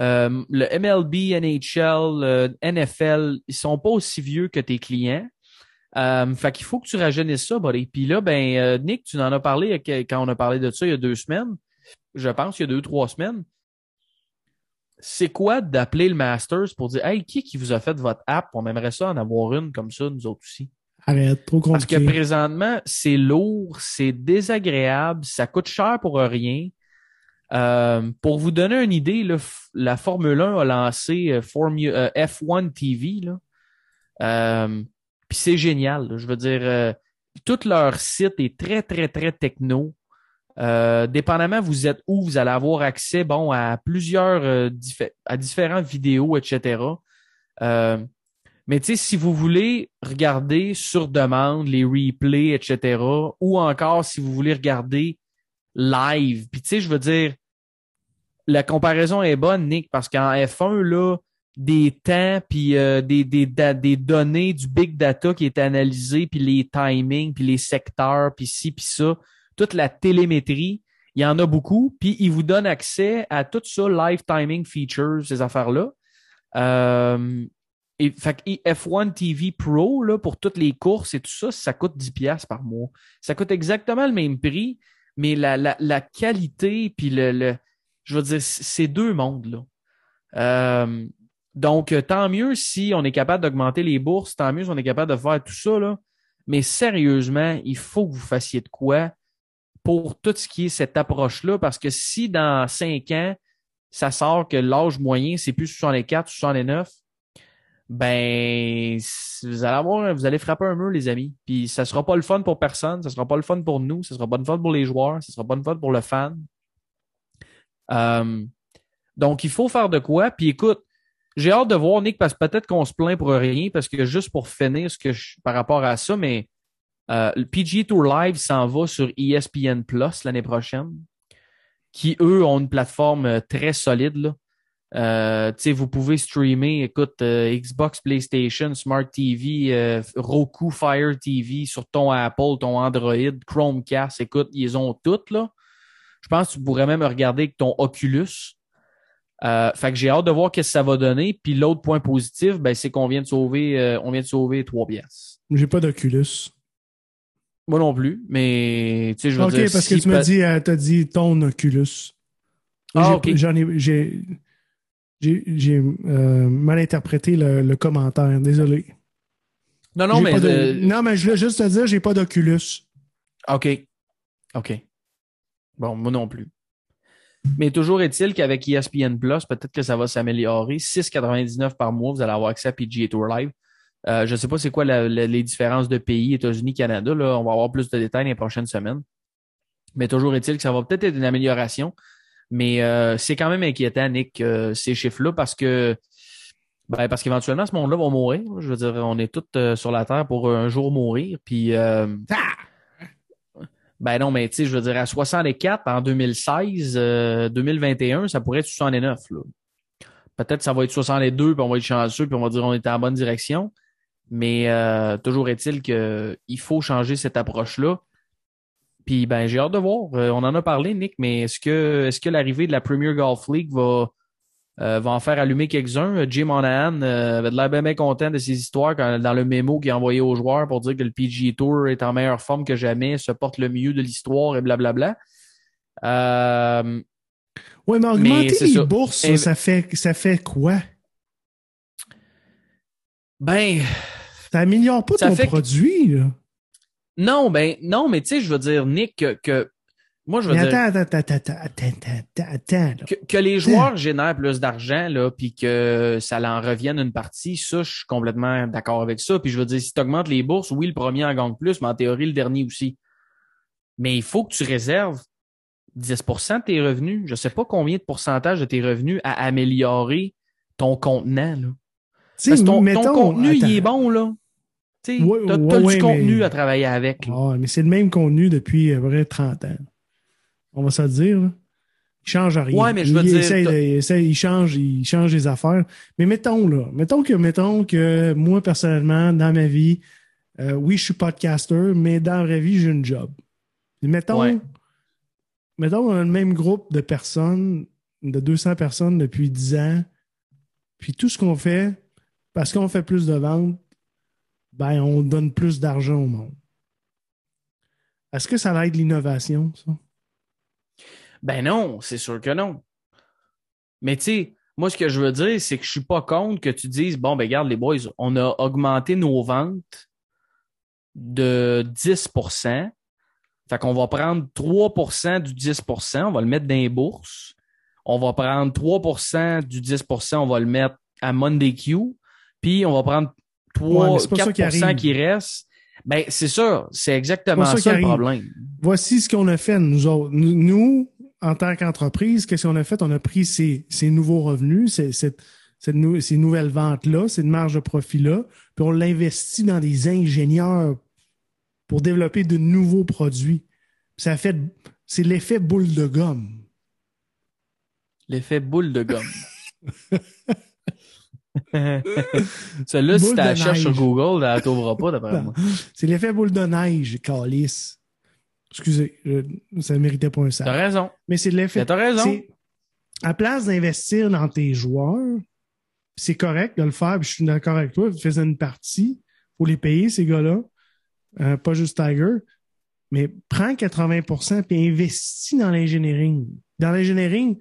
Euh, le MLB, NHL, NFL, ils sont pas aussi vieux que tes clients. Euh, fait qu'il faut que tu rajeunisses ça, buddy. Puis là, ben, euh, Nick, tu en as parlé quand on a parlé de ça il y a deux semaines. Je pense il y a deux, trois semaines. C'est quoi d'appeler le Masters pour dire Hey, qui qui vous a fait votre app? On aimerait ça en avoir une comme ça, nous autres aussi. Arrête, trop compliqué. Parce que présentement, c'est lourd, c'est désagréable, ça coûte cher pour rien. Euh, pour vous donner une idée, là, la Formule 1 a lancé euh, euh, F1 TV. Là. Puis c'est génial. Je veux dire, tout leur site est très, très, très techno. dépendamment vous êtes où, vous allez avoir accès bon, à plusieurs à différentes vidéos, etc. Mais tu sais, si vous voulez regarder sur demande les replays, etc., ou encore si vous voulez regarder live, puis tu sais, je veux dire, la comparaison est bonne, Nick, parce qu'en F1, là, des temps, puis euh, des, des, des données, du big data qui est analysé, puis les timings, puis les secteurs, puis ci, puis ça, toute la télémétrie, il y en a beaucoup, puis il vous donne accès à tout ça, live timing features, ces affaires-là. Euh, et, fait F1 TV Pro, là, pour toutes les courses et tout ça, ça coûte 10$ par mois. Ça coûte exactement le même prix, mais la, la, la qualité, puis le, le, je veux dire, c'est deux mondes, là. Euh, donc, tant mieux si on est capable d'augmenter les bourses, tant mieux si on est capable de faire tout ça, là. Mais sérieusement, il faut que vous fassiez de quoi pour tout ce qui est cette approche-là, parce que si dans cinq ans, ça sort que l'âge moyen, c'est plus 64 ou 69, ben vous allez avoir, vous allez frapper un mur, les amis. Puis ça sera pas le fun pour personne, ça sera pas le fun pour nous, ça sera pas le fun pour les joueurs, ça sera pas le fun pour le fan. Euh, donc il faut faire de quoi. Puis écoute, j'ai hâte de voir Nick parce que peut-être qu'on se plaint pour rien parce que juste pour finir ce que je, par rapport à ça, mais euh, le PGA Tour Live s'en va sur ESPN Plus l'année prochaine, qui eux ont une plateforme euh, très solide là. Euh, tu sais, vous pouvez streamer, écoute, euh, Xbox, PlayStation, Smart TV, euh, Roku, Fire TV sur ton Apple, ton Android, Chromecast, écoute, ils ont toutes, là. Je pense que tu pourrais même regarder avec ton Oculus. Euh, fait que j'ai hâte de voir qu'est-ce que ça va donner. Puis l'autre point positif, ben, c'est qu'on vient de sauver, on vient de sauver trois pièces. J'ai pas d'Oculus. Moi non plus, mais tu sais, je veux Ok, dire. parce si que tu dit, euh, t'as dit ton Oculus. Ah. J'en ai, j'ai, j'ai, euh, mal interprété le, le commentaire. Désolé. Non, non, mais. de- non, mais je voulais juste te dire, j'ai pas d'Oculus. OK. OK. Bon, moi non plus. Mais toujours est-il qu'avec ESPN Plus, peut-être que ça va s'améliorer. 6,99 par mois, vous allez avoir accès à PGA Tour Live. Euh, je ne sais pas c'est quoi la- la- les différences de pays, États-Unis, Canada. Là, on va avoir plus de détails dans les prochaines semaines. Mais toujours est-il que ça va peut-être être une amélioration. Mais euh, c'est quand même inquiétant, Nick, euh, ces chiffres-là, parce que ben, parce qu'éventuellement, ce monde-là va mourir. Je veux dire, on est tous euh, sur la Terre pour un jour mourir. Puis euh, ben non, mais tu sais, je veux dire, à 64 en 2016, euh, 2021, ça pourrait être 69. Là. Peut-être ça va être 62, puis on va être chanceux, puis on va dire on est en bonne direction. Mais euh, toujours est-il que il faut changer cette approche-là. Puis ben j'ai hâte de voir. Euh, on en a parlé, Nick, mais est-ce que est-ce que l'arrivée de la Premier Golf League va euh, va en faire allumer quelques-uns? Euh, Jim Monahan avait de l'air bien, bien content de ses histoires quand, dans le mémo qu'il a envoyé aux joueurs pour dire que le PGA Tour est en meilleure forme que jamais, se porte le mieux de l'histoire et blablabla. Euh, Ouais, mais Mais augmenter les ça. bourses, ça, Et- ça fait, ça fait quoi? ben, Ça améliore pas Ça ton que- produit, là. Non, ben, non, mais tu sais, je veux dire, Nick, que, que- moi, je veux Mais dire, attends, attends, attends, attends, attends, attends, attends, là. que, que les joueurs génèrent plus d'argent, là, puis que ça en revienne une partie, ça, je suis complètement d'accord avec ça. Puis je veux dire, si tu augmentes les bourses, oui, le premier en gagne plus, mais en théorie, le dernier aussi. Mais il faut que tu réserves 10% de tes revenus. Je sais pas combien de pourcentage de tes revenus à améliorer ton contenant, là. Parce que ton, ton contenu, il est bon, là. Tu Ouais, ouais, ouais, du contenu mais- à travailler avec. Ah, mais c'est le même contenu depuis à peu près 30 ans. On va se le dire. Là. Il change rien. Ouais, mais je veux il dire, il, il change, il change les affaires. Mais mettons là, mettons que, mettons que moi personnellement dans ma vie, euh, oui, je suis podcaster, mais dans la vraie vie, j'ai une job. Et mettons, mettons, on a le même groupe de personnes, de 200 personnes depuis 10 ans. Puis tout ce qu'on fait, parce qu'on fait plus de ventes, ben on donne plus d'argent au monde. Est-ce que ça aide l'innovation, ça? Ben non, c'est sûr que non. Mais tu sais, moi, ce que je veux dire, c'est que je suis pas contre que tu dises, bon, ben regarde les boys, on a augmenté nos ventes de 10% Fait qu'on va prendre 3% du 10% on va le mettre dans les bourses. On va prendre 3% du 10% on va le mettre à Monday Q. Puis on va prendre 3, Ouais, mais c'est pas ça 4 qui qui reste. Ben, c'est ça. C'est exactement ça le arrive. problème. Voici ce qu'on a fait, nous autres. Nous, en tant qu'entreprise, qu'est-ce qu'on a fait? On a pris ces, ces nouveaux revenus, ces, cette, cette nou- ces nouvelles ventes-là, cette marge de profit-là, puis on l'investit dans des ingénieurs pour développer de nouveaux produits. Ça fait, c'est l'effet boule de gomme. L'effet boule de gomme. Celle-là, si tu la cherches sur. Google, elle t'ouvrira pas, d'après moi. C'est l'effet boule de neige, calice. Excusez, je- ça ne méritait pas un sac. T'as raison. Mais c'est l'effet. T'as raison. À place d'investir dans tes joueurs, c'est correct de le faire, puis je suis d'accord avec toi, tu faisais une partie, faut les payer, ces gars-là, euh, pas juste Tiger, mais prends 80% puis investis dans l'engineering. Dans l'engineering,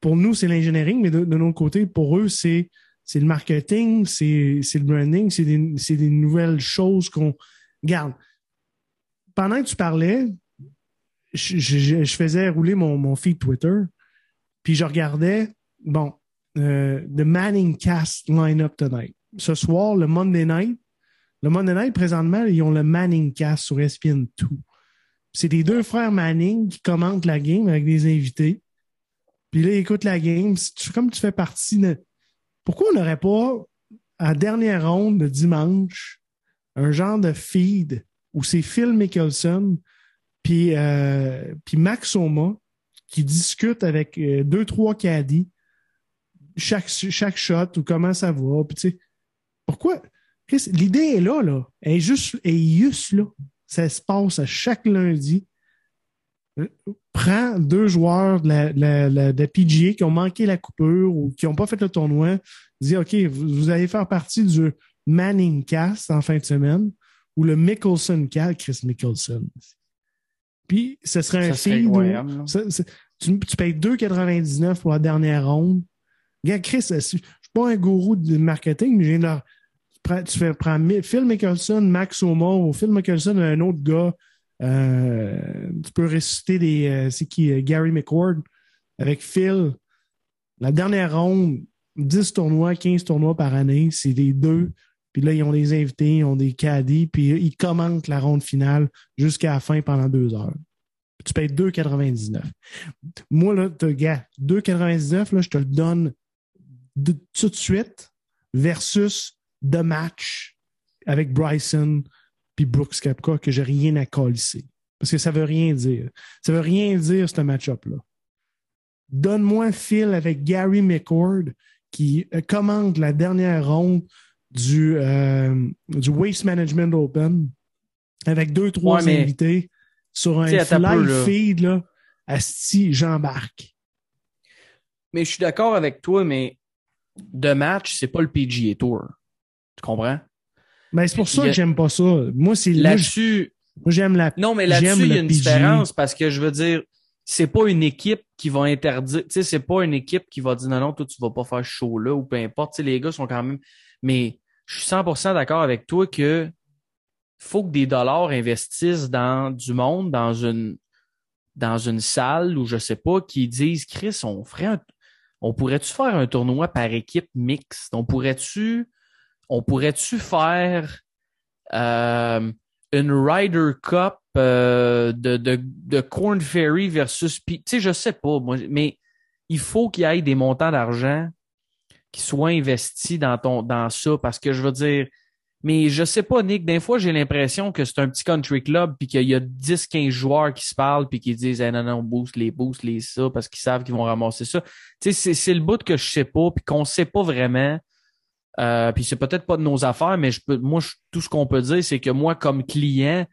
pour nous, c'est l'engineering, mais de, de notre côté, pour eux, c'est c'est le marketing, c'est le branding, c'est des, des nouvelles choses qu'on garde. Pendant que tu parlais, je, je- faisais rouler mon, mon feed Twitter, puis je regardais, bon, euh, The Manning Cast line-up tonight. Ce soir, le Monday Night, le Monday Night, présentement, ils ont le Manning Cast sur ESPN2. C'est les deux frères Manning qui commentent la game avec des invités. Puis là, ils écoutent la game. Comme tu fais partie de... Pourquoi on n'aurait pas, à dernière ronde de dimanche, un genre de feed où c'est Phil Mickelson puis, euh, Max Soma qui discutent avec euh, deux, trois caddies chaque, chaque shot ou comment ça va. Puis, pourquoi? L'idée est là, là. Elle est juste, elle est juste là. Ça se passe à chaque lundi. Euh, Prends deux joueurs de la, de la- la- de la PGA qui ont manqué la coupure ou qui n'ont pas fait le tournoi. Dis, OK, vous, vous allez faire partie du Manning Cast en fin de semaine ou le Mickelson Cast, Chris Mickelson. Puis, ce serait un feed où- ça- ça- tu, tu payes 2,99 pour la dernière ronde. Regarde, Chris, je suis pas un gourou de marketing, mais j'ai leur. Tu, prends- tu fais prends Phil Mickelson, Max Omar, ou Phil Mickelson, un autre gars. Euh, tu peux ressusciter des. euh, c'est qui euh, Gary McCord avec Phil. La dernière ronde, 10 tournois, 15 tournois par année, c'est les deux. Puis là, ils ont des invités, ils ont des caddies, puis ils commentent la ronde finale jusqu'à la fin pendant deux heures. Tu payes 2,99. Moi, là, gars, 2,99, là, je te le donne tout de suite versus The Match avec Bryson puis Brooks Kepka que j'ai rien à colisser. Parce que ça veut rien dire. Ça veut rien dire, ce match-up-là. Donne-moi Phil avec Gary McCord qui euh, commande la dernière ronde du, euh, du Waste Management Open avec deux, trois Ouais, invités sur un peu, live là. feed, là. Asti, j'embarque. Mais je suis d'accord avec toi, mais de match, c'est pas le PGA Tour. Tu comprends? Mais c'est pour ça a- que j'aime pas ça. Moi, c'est Là-dessus, moi, j'aime la. non, mais là-dessus, il y a une différence parce que je veux dire, c'est pas une équipe qui va interdire, tu sais, c'est pas une équipe qui va dire non, non, toi, tu vas pas faire ce show là ou peu importe. Tu sais, les gars sont quand même, mais je suis 100% d'accord avec toi que faut que des dollars investissent dans du monde, dans une, dans une salle ou je sais pas, qui disent, Chris, on ferait un, on pourrait-tu faire un tournoi par équipe mixte? On pourrait-tu, on pourrait-tu faire, euh, une Ryder Cup euh, de, de, de Corn Ferry versus... Tu sais, je sais pas, moi, mais il faut qu'il y ait des montants d'argent qui soient investis dans, ton, dans ça parce que je veux dire... Mais je sais pas, Nick, des fois, j'ai l'impression que c'est un petit country club puis qu'il y a 10-15 joueurs qui se parlent puis qui disent hey, non, non, on booste les boost, les ça parce qu'ils savent qu'ils vont ramasser ça. Tu sais, c'est, c'est le bout que je sais pas puis qu'on sait pas vraiment. Euh, puis c'est peut-être pas de nos affaires, mais je peux, moi, je- tout ce qu'on peut dire, c'est que moi, comme client,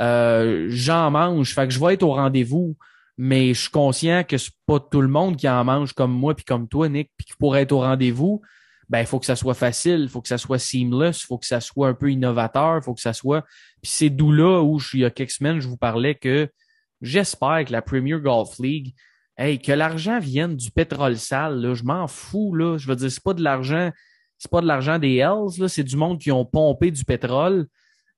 euh, j'en mange. Fait que je vais être au rendez-vous, mais je suis conscient que c'est pas tout le monde qui en mange comme moi puis comme toi, Nick, puis pour être au rendez-vous, ben il faut que ça soit facile, il faut que ça soit seamless, il faut que ça soit un peu innovateur, il faut que ça soit. Puis c'est d'où là où je- il y a quelques semaines, je vous parlais que j'espère que la Premier Golf League, hey, que l'argent vienne du pétrole sale, là, je m'en fous là. Je veux dire, c'est pas de l'argent, c'est pas de l'argent des Hells, c'est du monde qui ont pompé du pétrole.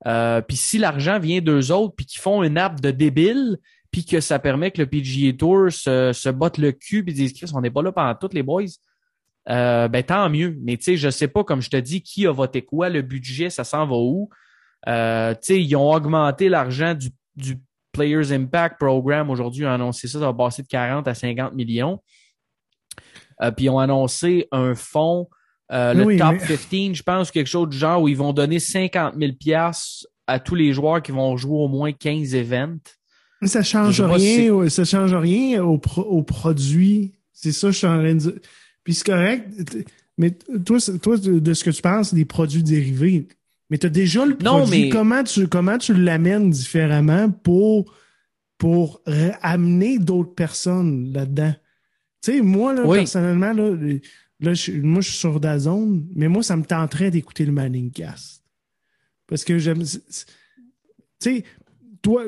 Euh, puis si l'argent vient d'eux autres, puis qu'ils font une app de débile, puis que ça permet que le PGA Tour se, se botte le cul puis disent Chris, on n'est pas là pendant toutes les boys. Euh, ben tant mieux. Mais tu sais, je sais pas, comme je te dis, qui a voté quoi, le budget, ça s'en va où? Euh, tu sais, ils ont augmenté l'argent du, du Players Impact Program aujourd'hui, ont annoncé ça, ça va passer de 40 à 50 millions. Puis ils ont annoncé un fonds, euh, le Oui, Top mais- 15, je pense, quelque chose du genre où ils vont donner 50 000 piastres à tous les joueurs qui vont jouer au moins 15 events. Ça change rien, ça change rien au, pro- au produit. C'est ça je suis en train de dire. Puis c'est correct. Mais toi, toi, de ce que tu penses, des produits dérivés. Mais tu as déjà le Non, produit. mais- Comment tu, comment tu l'amènes différemment pour, pour amener d'autres personnes là-dedans? Tu sais, moi, là, Oui. personnellement, là, là je, moi, je suis sur Dazone, mais moi, ça me tenterait d'écouter le Manning Cast. Parce que j'aime. Tu sais, toi,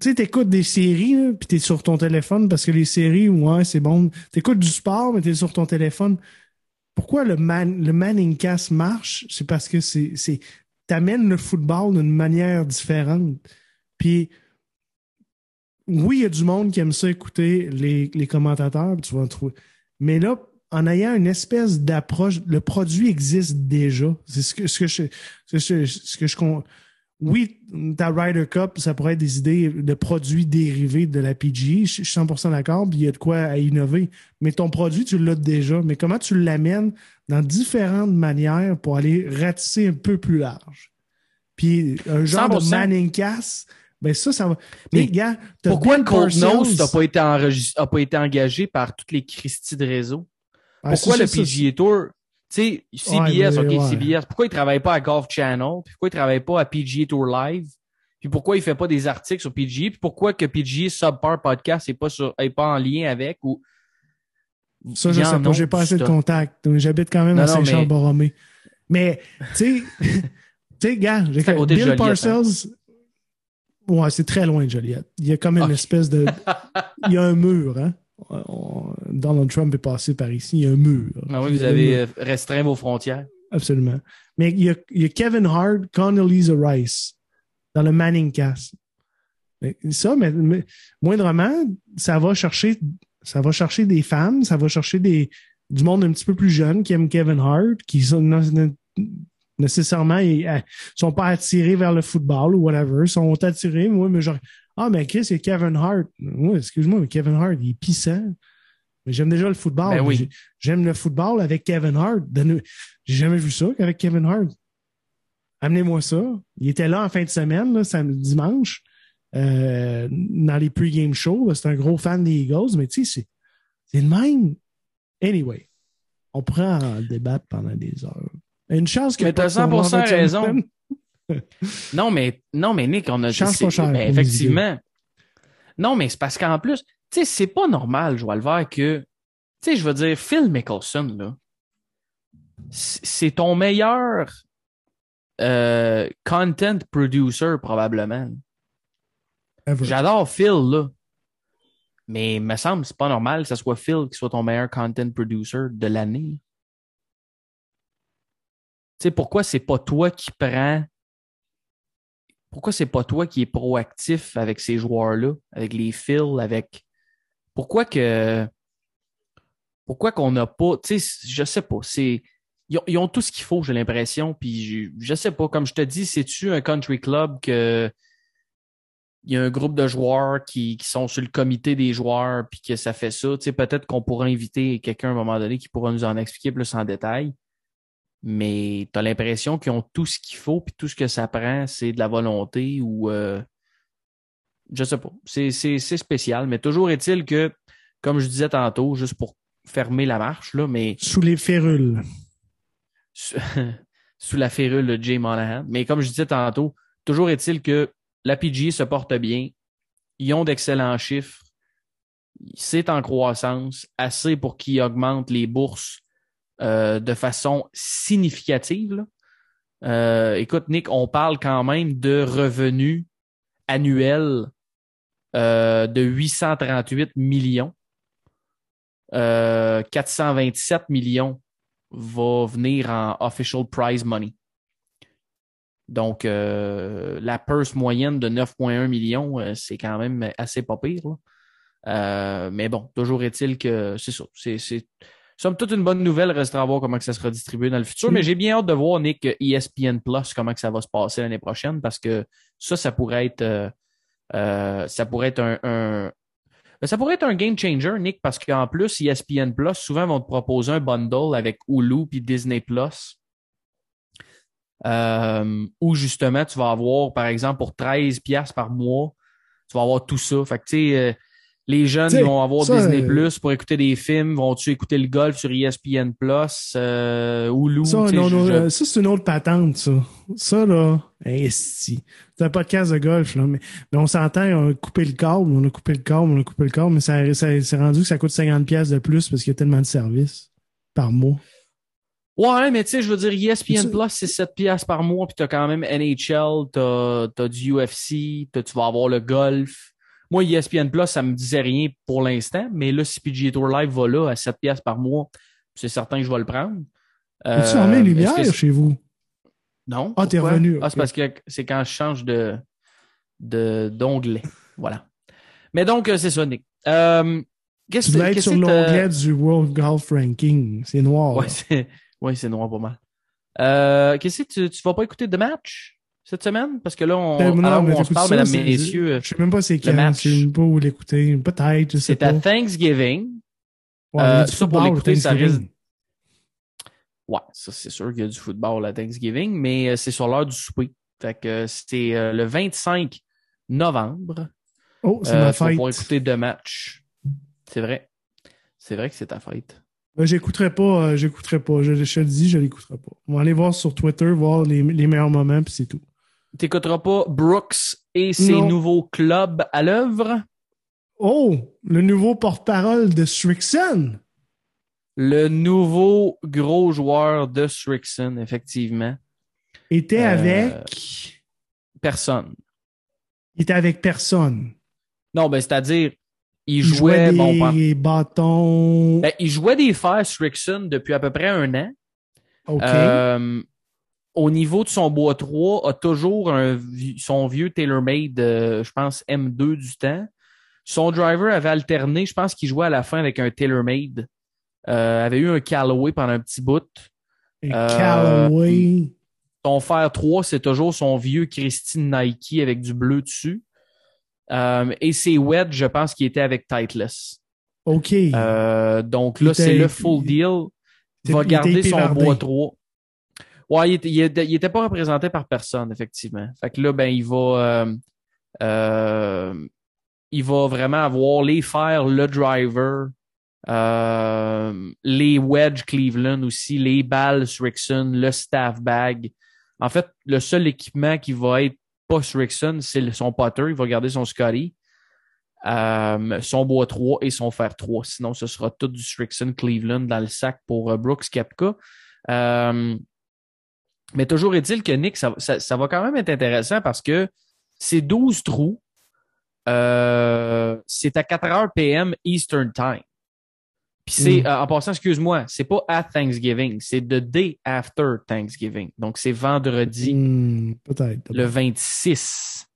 tu sais, t'écoutes des séries, puis t'es sur ton téléphone parce que les séries, ouais, c'est bon. T'écoutes du sport, mais t'es sur ton téléphone. Pourquoi le, man, le Manning Cast marche? C'est parce que c'est, c'est, t'amènes le football d'une manière différente. Puis, oui, il y a du monde qui aime ça écouter les, les commentateurs, tu vas en trouver. Mais là, en ayant une espèce d'approche, le produit existe déjà. C'est ce que, ce que je, ce que, ce que je, con- oui, ta Ryder Cup, ça pourrait être des idées de produits dérivés de la PGE. Je suis 100% d'accord, puis il y a de quoi à innover. Mais ton produit, tu l'as déjà. Mais comment tu l'amènes dans différentes manières pour aller ratisser un peu plus large? Puis un genre de 100%. Manning Cast, ben ça, ça va. Mais Mais gars, t'as Pourquoi Cold Nose n'a pas été enregistré, a pas été engagé par toutes les Christie de réseau? Ah, pourquoi le PGA Tour, tu sais, CBS, Ouais, ok, ouais. CBS, pourquoi il travaille pas à Golf Channel, puis pourquoi il travaille pas à PGA Tour Live, puis pourquoi il fait pas des articles sur PGA, puis pourquoi que PGA Subpar Podcast est pas sur, est pas en lien avec ou. Ça, je sais pas, j'ai pas assez de contact. J'habite quand même Non, à Saint-Charles-Borromé. Mais, tu sais, tu sais, gars, Bill hein. Parcells. Ouais, c'est très loin de Joliette. Il y a comme une espèce de. Il y a un mur, hein. On- Donald Trump est passé par ici, il y a un mur. Ah oui, vous avez euh, restreint vos frontières. Absolument. Mais il y a, il y a Kevin Hart, Condoleezza Rice dans le Manning Cast. Mais ça, mais, mais moindrement, ça va chercher, ça va chercher des fans, ça va chercher des, du monde un petit peu plus jeune qui aime Kevin Hart, qui sont nécessairement ils, euh, sont pas attirés vers le football ou whatever, sont attirés, moi, mais genre, ah, mais Chris, c'est Kevin Hart. Oui, excuse-moi, mais Kevin Hart, il est pissant. Mais j'aime déjà le football. Ben oui. J'aime le football avec Kevin Hart. J'ai jamais vu ça qu'avec Kevin Hart. Amenez-moi ça. Il était là en fin de semaine, là, samedi, dimanche, euh, dans les pre-game shows. C'est un gros fan des Eagles, mais tu sais, c'est- c'est le même. Anyway, on pourrait en débattre pendant des heures. Une chance que Mais t'as 100% raison. Non, mais, non, mais Nick, on a Chance ben, pour les effectivement. Non, mais c'est parce qu'en plus, tu sais, c'est pas normal, Joël Vert, que, tu sais, je veux dire, Phil Mickelson, là, c'est ton meilleur euh, content producer, probablement. J'adore Phil, là. Mais il me semble que c'est pas normal que ce soit Phil qui soit ton meilleur content producer de l'année. Tu sais, pourquoi c'est pas toi qui prends. Pourquoi c'est pas toi qui est proactif avec ces joueurs-là, avec les Phil, avec. Pourquoi que. Pourquoi qu'on n'a pas. Tu sais, je sais pas. C'est. Ils ont, tout ce qu'il faut, j'ai l'impression. Puis je, je sais pas, comme je te dis, c'est-tu un country club que il y a un groupe de joueurs qui, qui sont sur le comité des joueurs puis que ça fait ça. Tu sais, peut-être qu'on pourra inviter quelqu'un à un moment donné qui pourra nous en expliquer plus en détail. Mais tu as l'impression qu'ils ont tout ce qu'il faut, puis tout ce que ça prend, c'est de la volonté ou euh, je sais pas. C'est, c'est, c'est spécial, mais toujours est-il que, comme je disais tantôt, juste pour fermer la marche, là, mais Sous les férules. sous sous la férule de Jay Monahan. Mais comme je disais tantôt, toujours est-il que la PGA se porte bien. Ils ont d'excellents chiffres. C'est en croissance, assez pour qu'ils augmentent les bourses euh, de façon significative. Euh, écoute, Nick, on parle quand même de revenus annuels euh, de 838 millions. Euh, 427 millions va venir en official prize money. Donc, euh, la purse moyenne de 9,1 millions, euh, c'est quand même assez pas pire. Euh, mais bon, toujours est-il que c'est ça. C'est, somme toute une bonne nouvelle. Restera à voir comment que ça sera distribué dans le futur. Mm. Mais j'ai bien hâte de voir, Nick, ESPN Plus, comment que ça va se passer l'année prochaine, parce que ça, ça pourrait être, euh, euh, ça pourrait être un, un- ben, ça pourrait être un game changer, Nick, parce qu'en plus, E ESPN Plus, souvent, vont te proposer un bundle avec Hulu puis Disney Plus. Euh, où justement, tu vas avoir, par exemple, pour 13 piastres par mois, tu vas avoir tout ça. Fait que, tu sais, les jeunes T'sais, vont avoir ça, Disney euh, Plus pour écouter des films, vont-tu écouter le golf sur ESPN Plus, euh, Hulu, Ça, tu sais, non, non, je- euh, ça, c'est une autre patente, ça. Ça, là, esti. C'est un podcast de golf, là. Mais, mais on s'entend, on a coupé le câble, on a coupé le câble, on a coupé le câble, mais ça, ça, c'est rendu que ça coûte 50$ piastres de plus parce qu'il y a tellement de services par mois. Ouais, mais tu sais, je veux dire, ESPN Plus, c'est 7 piastres par mois, puis t'as quand même NHL, t'as, t'as du UFC, tu vas avoir le golf. Moi, ESPN Plus, ça me disait rien pour l'instant, mais là, si PGA Tour Live va là à 7 piastres par mois, c'est certain que je vais le prendre. tu Euh, fermé les lumières chez vous? Non. Ah, t'es revenu, Ah, c'est parce que c'est quand je change de, d'onglet. Voilà. Mais donc, euh, c'est ça, Nick. Euh, qu'est-ce Tu dois être sur l'onglet du World Golf Ranking. C'est noir. C'est, ouais, c'est noir pas mal. Euh, qu'est-ce que tu, tu vas pas écouter de match? Cette semaine? Parce que là, on, Euh, non, mais on se parle, ça, mesdames, messieurs, euh, Je sais même pas c'est quand. match. Je sais même pas où l'écouter. Peut-être, je sais c'est à Thanksgiving. Ouais, euh, ça, pour l'écouter, ça risque- Ouais, ça, c'est sûr qu'il y a du football à Thanksgiving, mais euh, c'est sur l'heure du souper. Fait que euh, le 25 novembre. Oh, c'est Euh, ma fête. pouvoir écouter deux matchs. C'est vrai. C'est vrai que c'est ta fête. Ben, j'écouterai pas, euh, j'écouterai pas. Je, je te le dis, je l'écouterai pas. On va aller voir sur Twitter, voir les, les meilleurs moments, puis c'est tout. T'écouteras pas Brooks et ses Non. nouveaux clubs à l'œuvre? Oh, le nouveau porte-parole de Strixon. Le nouveau gros joueur de Strixon, effectivement. Était Euh, avec, Personne. il était avec personne. Non, ben, c'est-à-dire, il Il jouait, jouait bon, des pen- bâtons. ben, il jouait des fers Strixon depuis à peu près un an. OK. Euh, au niveau de son bois 3, a toujours un, son vieux TaylorMade, euh, je pense, M2 du temps. Son driver avait alterné, je pense qu'il jouait à la fin avec un TaylorMade. Euh, avait eu un Callaway pendant un petit bout. Et euh, Callaway. Son fer 3, c'est toujours son vieux Christine Nike avec du bleu dessus. Euh, et ses wedges, je pense qu'il était avec Titleist. OK. Donc là, c'est le full deal. il va garder son bois 3. Ouais, il était, pas représenté par personne, effectivement. Fait que là, ben, il va, euh, euh, il va vraiment avoir les fers, le driver, euh, les wedge Cleveland aussi, les balles Srixon, le staff bag. En fait, le seul équipement qui va être pas Srixon, c'est son putter. Il va garder son Scotty, euh, son bois 3 et son fer 3. Sinon, ce sera tout du Strixon Cleveland dans le sac pour euh, Brooks Kepka. Mais toujours est-il que Nick, ça, ça- ça va quand même être intéressant parce que c'est 12 trous. Euh, c'est à 4 heures PM Eastern Time. Puis c'est, Mm. euh, en passant, excuse-moi, c'est pas at Thanksgiving, c'est the day after Thanksgiving. Donc c'est vendredi Hmm, peut-être. le 26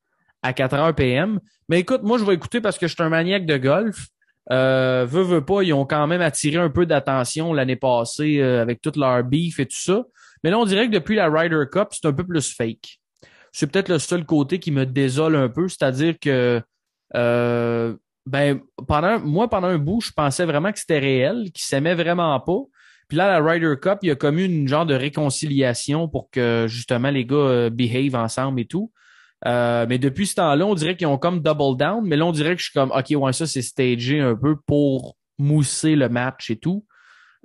à 4 heures PM. Mais écoute, moi, je vais écouter parce que je suis un maniaque de golf. Euh, veux, veux pas, ils ont quand même attiré un peu d'attention l'année passée euh, avec toute leur beef et tout ça. Mais là, on dirait que depuis la Ryder Cup, c'est un peu plus fake. C'est peut-être le seul côté qui me désole un peu, c'est-à-dire que euh, ben pendant moi pendant un bout, je pensais vraiment que c'était réel, qu'ils s'aimaient vraiment pas. Puis là, la Ryder Cup, il y a comme eu une genre de réconciliation pour que justement les gars euh, behave ensemble et tout. Euh, mais depuis ce temps-là, on dirait qu'ils ont comme double down, mais là, on dirait que je suis comme OK, ouais, ça, c'est stagé un peu pour mousser le match et tout.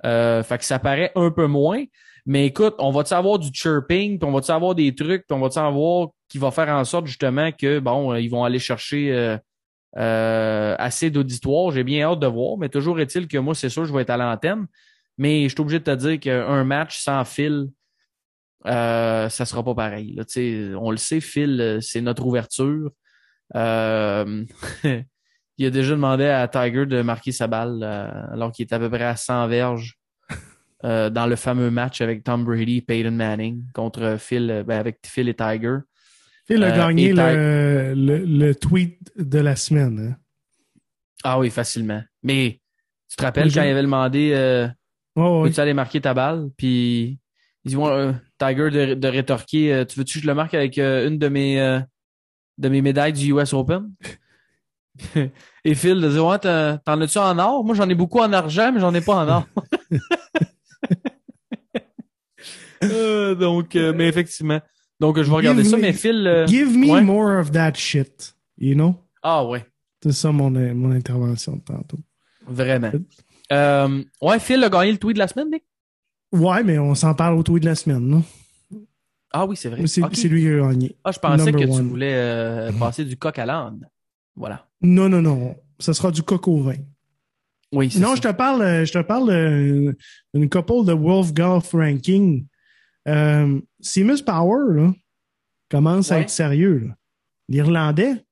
Euh, fait que ça paraît un peu moins. Mais écoute, on va-tu avoir du chirping, puis on va-tu avoir des trucs, puis on va-tu avoir qui va faire en sorte justement que bon, euh, ils vont aller chercher euh, euh, assez d'auditoire. J'ai bien hâte de voir, mais toujours est-il que moi, c'est sûr, je vais être à l'antenne. Mais je suis obligé de te dire qu'un match sans fil, euh, ça sera pas pareil. Là. On le sait, Phil, c'est notre ouverture. Euh, il a déjà demandé à Tiger de marquer sa balle alors qu'il était à peu près à 100 verges euh, dans le fameux match avec Tom Brady et Peyton Manning contre Phil, euh, ben, avec Phil et Tiger. Phil a Euh, gagné le, le, le tweet de la semaine. hein. Ah oui, facilement. Mais tu te rappelles Oui, je- quand il avait demandé euh, Oh, oui. Peux-tu aller marquer ta balle? Puis il dit ouais, euh, Tiger de, de rétorquer euh, Tu veux-tu que je le marque avec une de mes euh, de mes médailles du US Open? Et Phil de dire Ouais, t'en as-tu en or? Moi j'en ai beaucoup en argent, mais j'en ai pas en or. Euh, donc, euh, mais effectivement. Donc je vais regarder Give ça, me- mais Phil. euh, Give me ouais. more of that shit. You know? Ah ouais. C'est ça mon, mon intervention de tantôt. Vraiment. Euh, ouais, Phil a gagné le tweet de la semaine, Nick? Ouais, mais on s'en parle au tweet de la semaine. non? Ah oui, c'est vrai. C'est lui qui a gagné. Ah, je pensais Number que tu voulais euh, passer du coq à l'âne. Voilà. Non, non, non. Ce sera du coq au vin. Oui, c'est Non, ça. je te parle, je te parle d'une couple de Wolf Golf Ranking. Euh, Seamus Power, là, commence à être sérieux. L'Irlandais,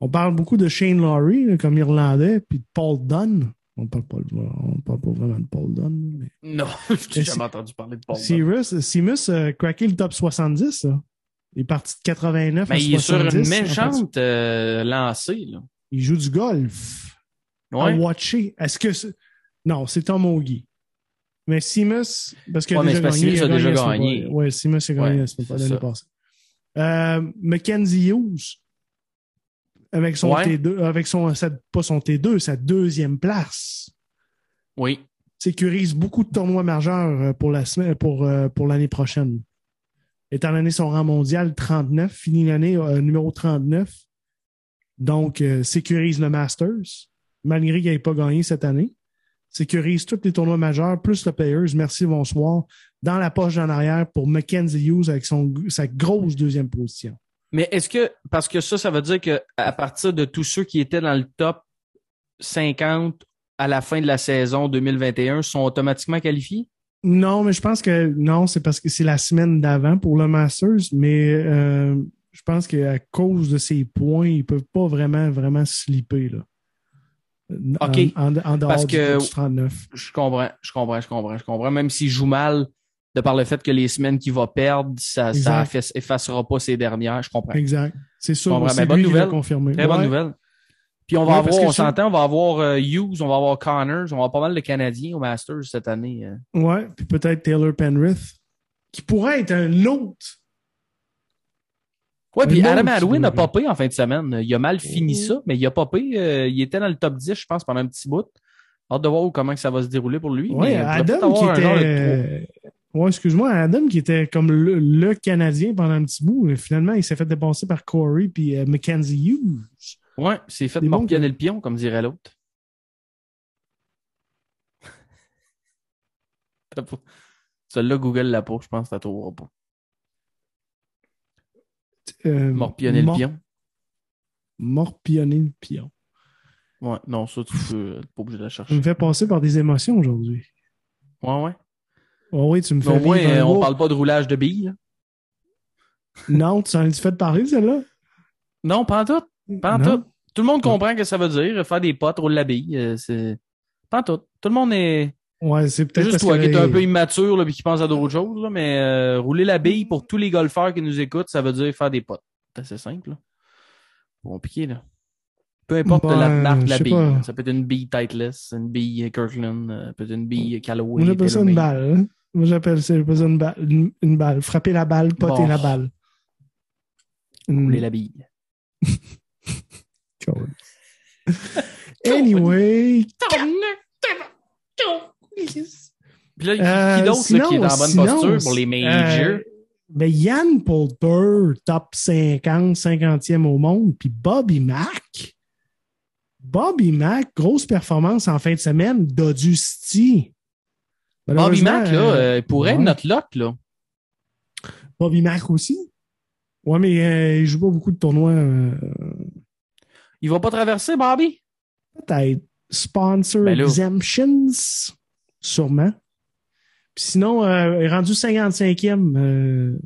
on parle beaucoup de Shane Lowry là, comme Irlandais, puis de Paul Dunn. On parle pas, on parle pas vraiment de Paul Dunn. Mais... Non, Mais jamais entendu parler de Paul. Dunn. Seamus, a craqué le top 70. Là. Il est parti de 89 Mais à il est sur 70. une méchante euh, lancée. Là. Il joue du golf. à Ouais. watcher. Est-ce que c'est... Non, c'est Tom Augie. Mais Seamus, parce a Ouais, déjà gagné. que Seamus a déjà gagné. Seamus a gagné Ouais, l'année ça. passée. Euh, Mackenzie Hughes, avec son Ouais. T2, avec son, sa- pas son T2, sa deuxième place, Oui. sécurise beaucoup de tournois majeurs euh, pour la semaine, pour, euh, pour l'année prochaine. Étant donné son rang mondial 39, finit l'année euh, numéro 39. Donc, euh, sécurise le Masters, malgré qu'il n'ait pas gagné cette année. Sécurise tous les tournois majeurs, plus le Players, merci, bonsoir, dans la poche en arrière pour Mackenzie Hughes avec son, sa grosse deuxième position. Mais est-ce que, parce que ça, ça veut dire que à partir de tous ceux qui étaient dans le top 50 à la fin de la saison 2021 sont automatiquement qualifiés? Non, mais je pense que non, c'est parce que c'est la semaine d'avant pour le Masters, mais euh, je pense qu'à cause de ces points, ils peuvent pas vraiment, vraiment slipper. Là. OK. En, en, en dehors Parce que- du 39. Je comprends, je comprends, je comprends, je comprends. Même s'il joue mal, de par le fait que les semaines qu'il va perdre, ça, ça efface- effacera pas ses dernières. Je comprends. Exact. C'est sûr. Mais bonne nouvelle. confirmé. Très bonne nouvelle. Puis on va Ouais, avoir, on s'entend, on va avoir euh, Hughes, on va avoir Connors, on va avoir pas mal de Canadiens au Masters cette année. euh. Ouais, puis peut-être Taylor Penrith, qui pourrait être un autre. Ouais, puis Adam Hadwin a popé en fin de semaine. Il a mal fini Mhm. ça, mais il a popé. euh, il était dans le top 10, je pense, pendant un petit bout. Hâte de voir comment que ça va se dérouler pour lui. Ouais, mais pourrait Adam qui était. Ouais, excuse-moi, Adam qui était comme le, le Canadien pendant un petit bout. Finalement, il s'est fait dépasser par Corey puis euh, Mackenzie Hughes. Ouais, c'est fait morpionner gars. le pion, comme dirait l'autre. Celui-là, Google l'a pas, je pense que ça trouvera pas. Euh, Morpionner mor- le pion. Morpionner le pion. Ouais, non, ça, tu peux, pas obligé de la Tu chercher. me fais passer par des émotions aujourd'hui. Ouais, ouais. Oh oui, tu me fais au moins, euh, on parle pas de roulage de billes. là. Non, tu en as fait parler, celle-là? Non, pas en tout. Pas en tout. Tout le monde comprend ce que ça veut dire. Faire des potes, rouler la bille. euh, c'est... Pas en tout. Tout le monde est. Ouais, c'est peut-être juste toi qui es les- un peu immature là, puis qui pense à d'autres choses. là, mais euh, rouler la bille pour tous les golfeurs qui nous écoutent, ça veut dire faire des potes. C'est assez simple. Là. Pas compliqué, là. Peu importe Ben, la marque de la bille. pas. Ça peut être une bille Titleist, une bille Kirkland, euh, peut être une bille Callaway. On appelle ça une balle. hein? Moi, j'appelle ça, j'appelle ça une balle. Une, une balle. Frapper la balle, poter Bon. la balle. Rouler Mm. la bille. Cool. anyway. Puis là, qui, Euh, qui d'autre sinon- qui est en bonne sinon, posture pour les majors? euh, ben Yann Poulter, top 50, 50e au monde, puis Bobby Mack. Bobby Mack, grosse performance en fin de semaine d'Audusty. Bobby Mack, là, euh, pourrait être notre lock, là. Bobby Mack aussi. Ouais, mais euh, il joue pas beaucoup de tournois. euh, Il va pas traverser, Bobby? Peut-être. Sponsor Ben là. exemptions, sûrement. Puis sinon, euh, il est rendu 55e euh,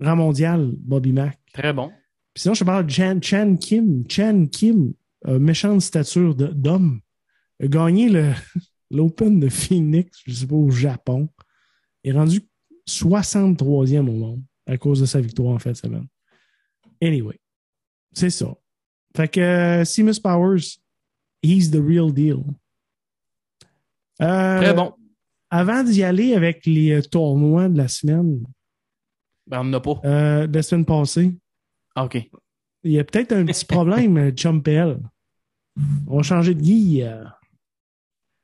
rang mondial, Bobby Mack. Très bon. Puis sinon, je parle de Chan, Chan Kim. Chan Kim, euh, méchante stature d'homme, a gagné le- l'Open de Phoenix, je sais pas, au Japon. Il est rendu 63e au monde à cause de sa victoire en fin de semaine. Anyway, c'est ça. Fait que euh, Seamus Powers, he's the real deal. Euh, Très bon. Avant d'y aller avec les euh, tournois de la semaine, Ben, on n'en a pas. euh, de la semaine passée, Ah, OK. il y a peut-être un petit problème, euh, Chumpel. On va changer de euh.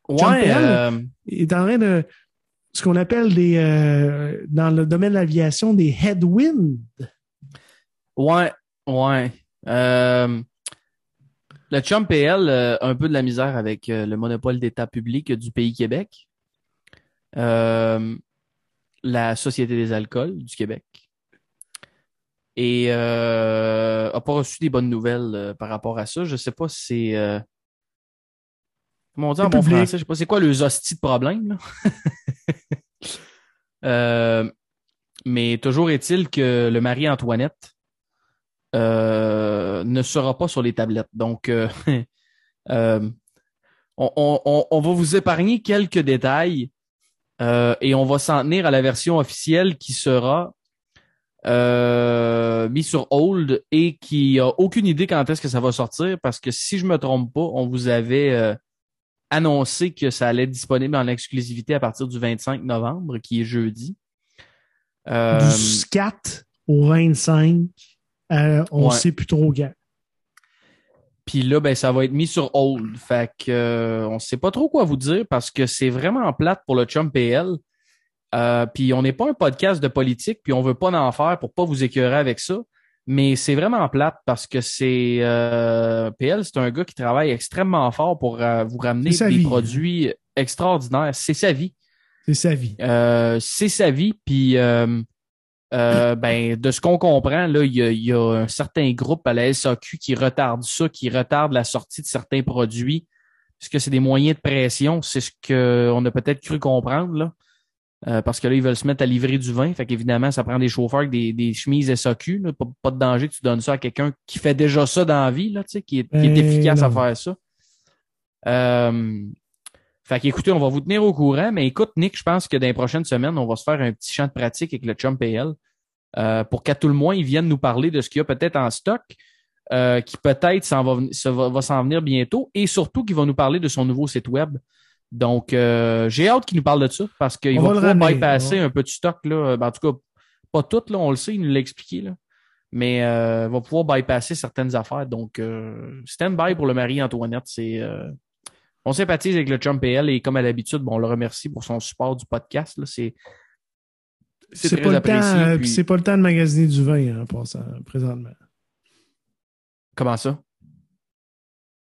John Ouais, Pell? euh, Il est en train de ce qu'on appelle des euh, dans le domaine de l'aviation des headwinds. ouais, ouais. Euh, le Chum PL euh, a un peu de la misère avec euh, le monopole d'État public du pays Québec. Euh, la Société des alcools du Québec. Et euh, a pas reçu des bonnes nouvelles euh, par rapport à ça. Je sais pas si c'est euh, comment on dit en bon public. français, je sais pas c'est quoi le hostie de problème. là? Euh, mais toujours est-il que le mari Antoinette euh, ne sera pas sur les tablettes. Donc, euh, euh, on, va vous épargner quelques détails et on va s'en tenir à la version officielle qui sera euh, mis sur hold et qui a aucune idée quand est-ce que ça va sortir parce que si je me trompe pas, on vous avait annoncé que ça allait être disponible en exclusivité à partir du 25 novembre, qui est jeudi. Du 4 au 25, euh, on Ouais. sait plus trop quand. Puis là, ben, ça va être mis sur hold. Fait que euh, on sait pas trop quoi vous dire parce que c'est vraiment plate pour le Chum PL. Euh, puis on n'est pas un podcast de politique, puis on veut pas en faire pour pas vous écœurer avec ça. Mais c'est vraiment plate parce que c'est euh, PL, c'est un gars qui travaille extrêmement fort pour vous ramener des vie. produits extraordinaires. C'est sa vie. C'est sa vie. C'est sa vie. Puis euh, ben, de ce qu'on comprend, là, il y a, il y a un certain groupe à la SAQ qui retarde ça, qui retarde la sortie de certains produits. Est-ce que c'est des moyens de pression? C'est ce qu'on a peut-être cru comprendre, là. Euh, parce que là, ils veulent se mettre à livrer du vin. Fait qu'évidemment, ça prend des chauffeurs avec des, des chemises SAQ. Là. Pas, pas de danger que tu donnes ça à quelqu'un qui fait déjà ça dans la vie, là, tu sais, qui est, qui est Ben, efficace à faire ça. Euh, fait qu'écoutez, on va vous tenir au courant. Mais écoute, Nick, je pense que dans les prochaines semaines, on va se faire un petit champ de pratique avec le Chum PL euh, pour qu'à tout le moins, ils viennent nous parler de ce qu'il y a peut-être en stock, euh, qui peut-être s'en va, va, va s'en venir bientôt, et surtout qu'il va nous parler de son nouveau site web. Donc, euh, j'ai hâte qu'il nous parle de ça parce qu'il va va bypasser ouais. un peu de stock. Là. Ben, en tout cas, pas tout, là, on le sait, il nous l'a expliqué. Là. Mais euh, va pouvoir bypasser certaines affaires. Donc, euh, stand-by pour le Marie-Antoinette. C'est, euh, on sympathise avec le Chum PL et comme à l'habitude, bon, on le remercie pour son support du podcast. Là. C'est, c'est, pas, le apprécié. temps, euh, puis- c'est pas le temps de magasiner du vin hein, en passant, présentement. Comment ça?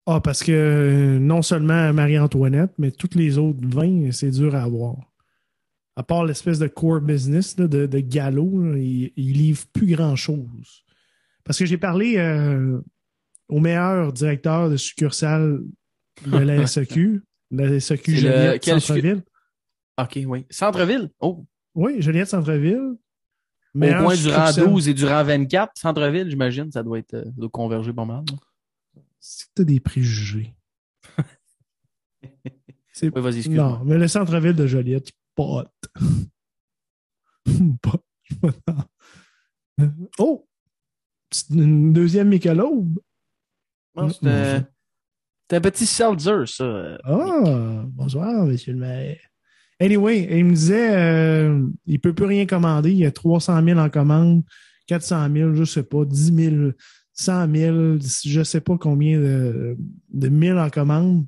Ah, parce que euh, non seulement Marie-Antoinette, mais tous les autres vins, c'est dur à avoir. À part l'espèce de core business là, de, de galop, là, ils il livrent plus grand-chose. Parce que j'ai parlé euh, au meilleur directeur de succursale de la SEQ, la SEQ C'est le- Centre-Ville. OK, oui. Centre-ville? Oh, Oui, Joliette Centre-ville. au point du rang succursale. 12 et du rang 24. Centre-ville, j'imagine, ça doit être euh, doit converger pas mal. C'est que t'as des préjugés. C'est Oui, vas-y, excuse-moi. Non, mais le centre-ville de Joliette, pas- oh! C'est une deuxième Michelob. Non, c'est un petit seltzer, ça. Ah, bonsoir, monsieur le maire. Anyway, il me disait, euh, il peut plus rien commander. Il y a 300 000 en commande, 400 000, je sais pas, 10 000, 100 000, je sais pas combien de, de 1000 en commande.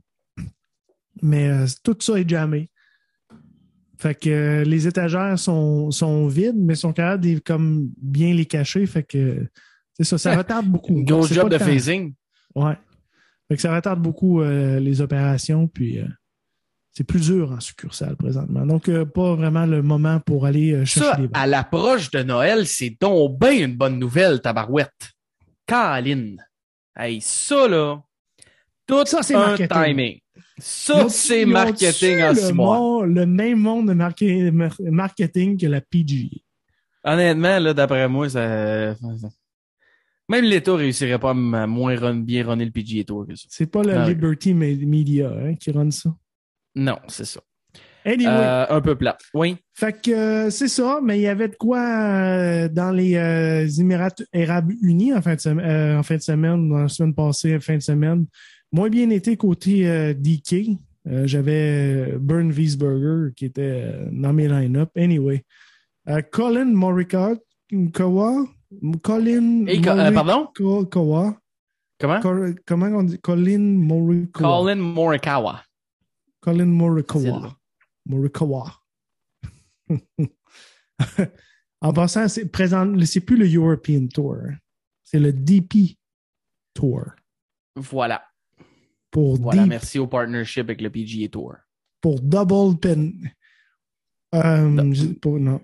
Mais euh, tout ça est jamais. Fait que euh, les étagères sont, sont vides, mais sont capables de comme bien les cacher. Fait que c'est ça, ça retarde beaucoup. C'est job de phasing. Ouais. Fait que ça retarde beaucoup euh, les opérations, puis euh, c'est plus dur en succursale présentement. Donc, euh, pas vraiment le moment pour aller euh, chercher Ça, des à l'approche de Noël, c'est donc bien une bonne nouvelle, tabarouette. Caroline. Hey, ça, là, tout Ça, c'est un marketing. timing. Ça, c'est marketing en le six mois. mon- le même monde de marketing que la PGA. Honnêtement, là, d'après moi, ça... Même l'État réussirait pas à moins run- bien runner le PGA Tour que ça. C'est pas le oui. Liberty Me- Media hein, qui run ça? Non, c'est ça. Anyway, Euh, un peu plat. Oui. Fait que euh, c'est ça, mais il y avait de quoi euh, dans les Émirats Arabes Unis en fin de semaine, en fin de semaine, dans la semaine passée, fin de semaine. Moins bien été côté DK. J'avais Burn Wiesberger qui était dans mes line-up. Anyway. Colin Morikawa. Colin co- euh, pardon? Morikawa. Comment? Cor- Comment on dit? Colin Morikawa. Colin Morikawa. Colin Morikawa. Morikawa. en passant, c'est présent, c'est plus le European Tour. C'est le DP Tour. Voilà. Pour, Voilà. deep- Merci au partnership avec le PGA Tour. pour double pen. Euh, pour- non.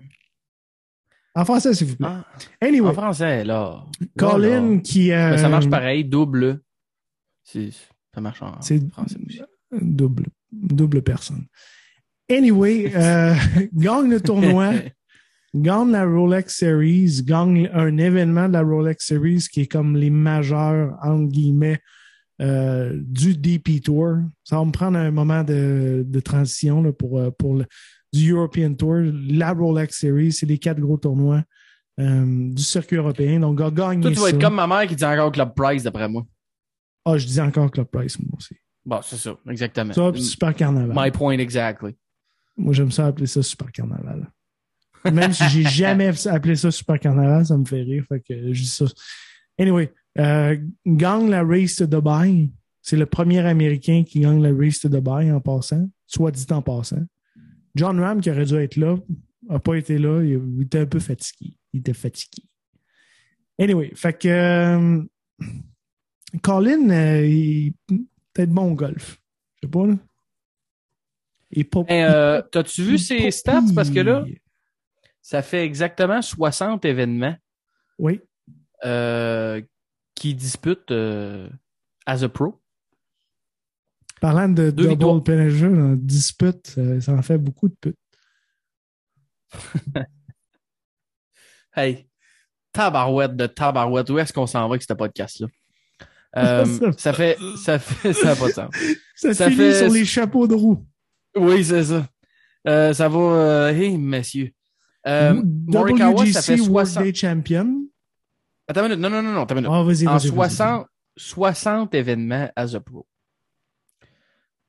En français, s'il vous plaît. Ah, Anyway, en français, là. Colin Là, là. qui. euh, Mais ça marche pareil, double. Ça marche en C'est français aussi. double, double personne. Anyway, euh, gagne le tournoi. gagne la Rolex Series, gagne un événement de la Rolex Series qui est comme les majeurs, entre guillemets, euh, du DP Tour. Ça va me prendre un moment de, de transition là, pour, pour le, du European Tour. La Rolex Series, c'est les quatre gros tournois euh, du circuit européen. Donc, a gagné Toi, tu vas être comme ma mère qui dit encore Club Price, d'après moi. Ah, je dis encore Club Price, moi aussi. Bon, c'est ça, exactement. Ça, puis Super Carnaval. My point exactly. Moi, j'aime ça appeler ça Super Carnaval. Même si j'ai jamais appelé ça Super Carnaval, ça me fait rire. Fait que je dis ça. Anyway, euh, gagne la Race to Dubai. C'est le premier Américain qui gagne la Race to Dubai en passant, soit dit en passant. John Ram, qui aurait dû être là, n'a pas été là. Il, il était un peu fatigué. Il était fatigué. Anyway, fait que euh, Colin, euh, il est peut-être bon au golf. Je sais pas, là. Il est pas. Euh, T'as-tu vu ses stats? Parce que là, ça fait exactement 60 événements Oui. euh, qui disputent euh, as a pro. Parlant de Deux victoires. double penalty en dispute, euh, ça en fait beaucoup de putes. Hey, tabarouette de tabarouette. Où est-ce qu'on s'en va avec ce podcast-là? Euh, ça fait, ça fait, ça n'a pas de sens. Ça, Ça finit fait- sur les chapeaux de roue. Oui, c'est ça. Euh, ça va, euh, hey, messieurs. Morikawa, ça fait World 60. Day Champion. Attends une minute. Non, non, non, non, attends une minute. Ah, en vas-y. vas-y. 60, 60 événements as a pro.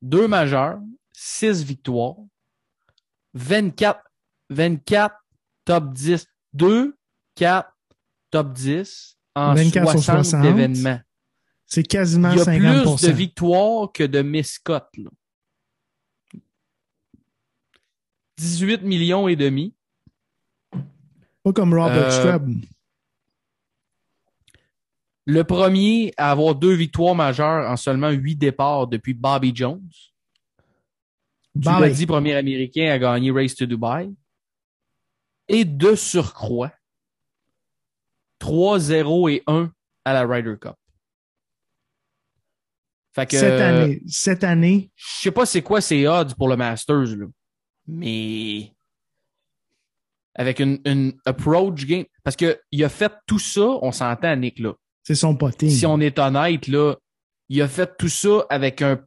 Deux majeurs, 6 victoires, 24, 24 top 10, 2, 4 top 10 en 24 sur 60, 60. événements. C'est quasiment Il y a 50 plus de victoires que de miscotes. là. 18 millions et demi. Pas comme Robert Euh, Streb. Le premier à avoir deux victoires majeures en seulement huit départs depuis Bobby Jones. Tu l'as Bobby. dit, premier Américain à gagner Race to Dubai. Et de surcroît, 3-0 et 1 à la Ryder Cup. Fait que, Cette année. Cette année. je sais pas c'est quoi ses odds pour le Masters, là. Mais avec une, une approach game. Parce que il a fait tout ça, on s'entend, Nick, là. C'est son potting. Si on est honnête, là, il a fait tout ça avec un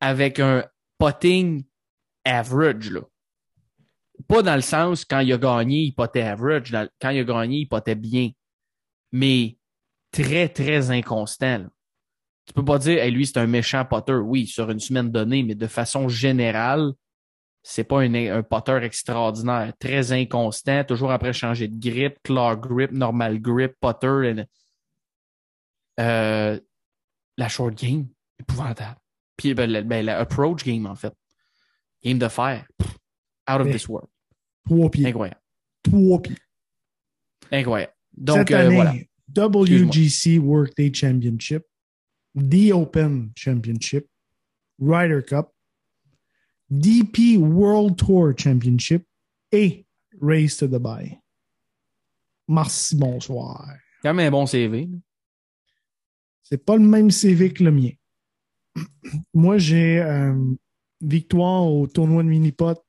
avec un potting average, là. Pas dans le sens quand il a gagné, il potait average. Quand il a gagné, il potait bien. Mais très, très inconstant. là. Tu peux pas dire, hey, lui, c'est un méchant potter. Oui, sur une semaine donnée, mais de façon générale, c'est pas un, un potter extraordinaire. Très inconstant, toujours après changer de grip, claw grip, normal grip, potter. Euh, la short game, épouvantable. Puis ben, la, ben, la approach game, en fait. Game de fer. pff, Out of Mais- this world. Trois pieds. Incroyable. Trois pieds. Incroyable. Donc, Cette euh, année, voilà. WGC Workday Championship, The Open Championship, Ryder Cup, DP World Tour Championship et Race to Dubai. Merci, bonsoir. Quand même un bon CV. C'est pas le même CV que le mien. Moi, j'ai euh, victoire au tournoi de mini-pot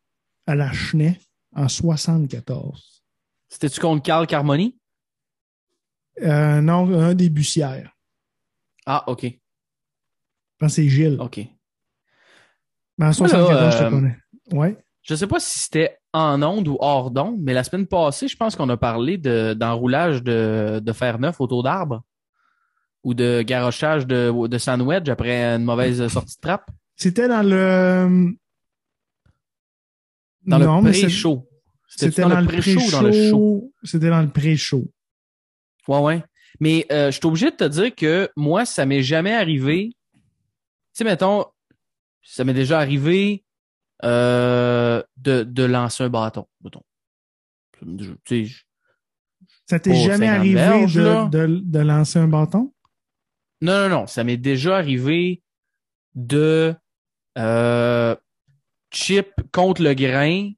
à la Chenet en 74. C'était-tu contre Carl Carmoni? Euh, non, un des bussières. Ah, OK. Je pense que c'est Gilles. OK. Mais en 74, je te euh, connais. Ouais. Je sais pas si c'était en onde ou hors d'onde, mais la semaine passée, je pense qu'on a parlé de, d'enroulage de, de fer neuf autour d'arbres ou de garochage de, de sandwich après une mauvaise sortie de trappe? C'était dans le. Dans non, le pré-show. C'était dans, dans le pré-show dans le show? C'était dans le pré-show. Ouais, ouais. Mais euh, je suis obligé de te dire que moi, ça m'est jamais arrivé. Tu sais, mettons, ça m'est déjà arrivé euh, de, de lancer un bâton. mettons. Ça Tu sais, t'est jamais 50 arrivé verges, de, là. de, de lancer un bâton? Non, non, non. Ça m'est déjà arrivé de euh, chip contre le grain.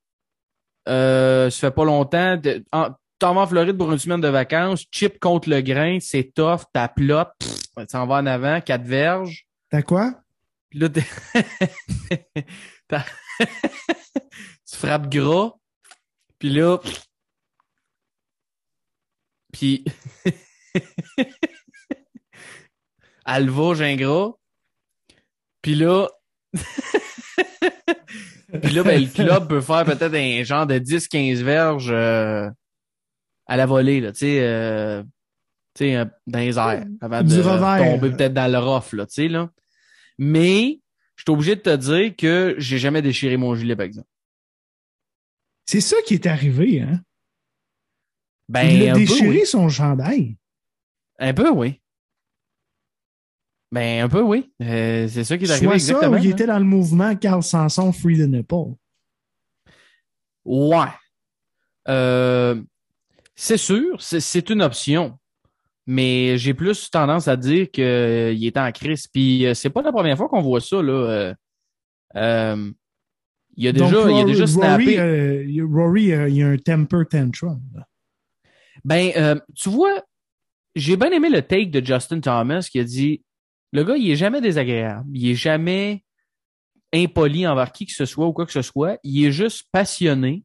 Euh, ça fait pas longtemps. de- en- T'en vas en Floride pour une semaine de vacances, chip contre le grain, c'est tough, t'as plot, tu t'en vas en avant, quatre verges. T'as quoi? Puis là, t'es- t'as- tu frappes gras. Puis là, puis elle va, gingras. Puis là, puis là, ben, le club peut faire peut-être un genre de 10-15 verges euh, à la volée, là, tu sais, euh, tu sais, euh, dans les airs, avant Du de revers. tomber peut-être dans le rough, là, tu sais, là. Mais, je suis obligé de te dire que j'ai jamais déchiré mon gilet, par exemple. C'est ça qui est arrivé, hein? Ben, il a peu, déchiré oui. son chandail. Un peu, oui. Ben, un peu, oui. Euh, c'est ça qui est arrivé Soit ça ou il hein. était dans le mouvement Carl Sanson Free the Nipple. Ouais. Euh, c'est sûr, c'est- une option. Mais j'ai plus tendance à dire qu'il est en crise. Puis euh, c'est pas la première fois qu'on voit ça. Là. Euh, euh, il a déjà, Donc, il a Rory, déjà snappé. Rory, euh, il- Rory, euh, il y a un temper tantrum. là. Ben, euh, tu vois, j'ai bien aimé le take de Justin Thomas qui a dit le gars, il est jamais désagréable. Il est jamais impoli envers qui que ce soit ou quoi que ce soit. Il est juste passionné.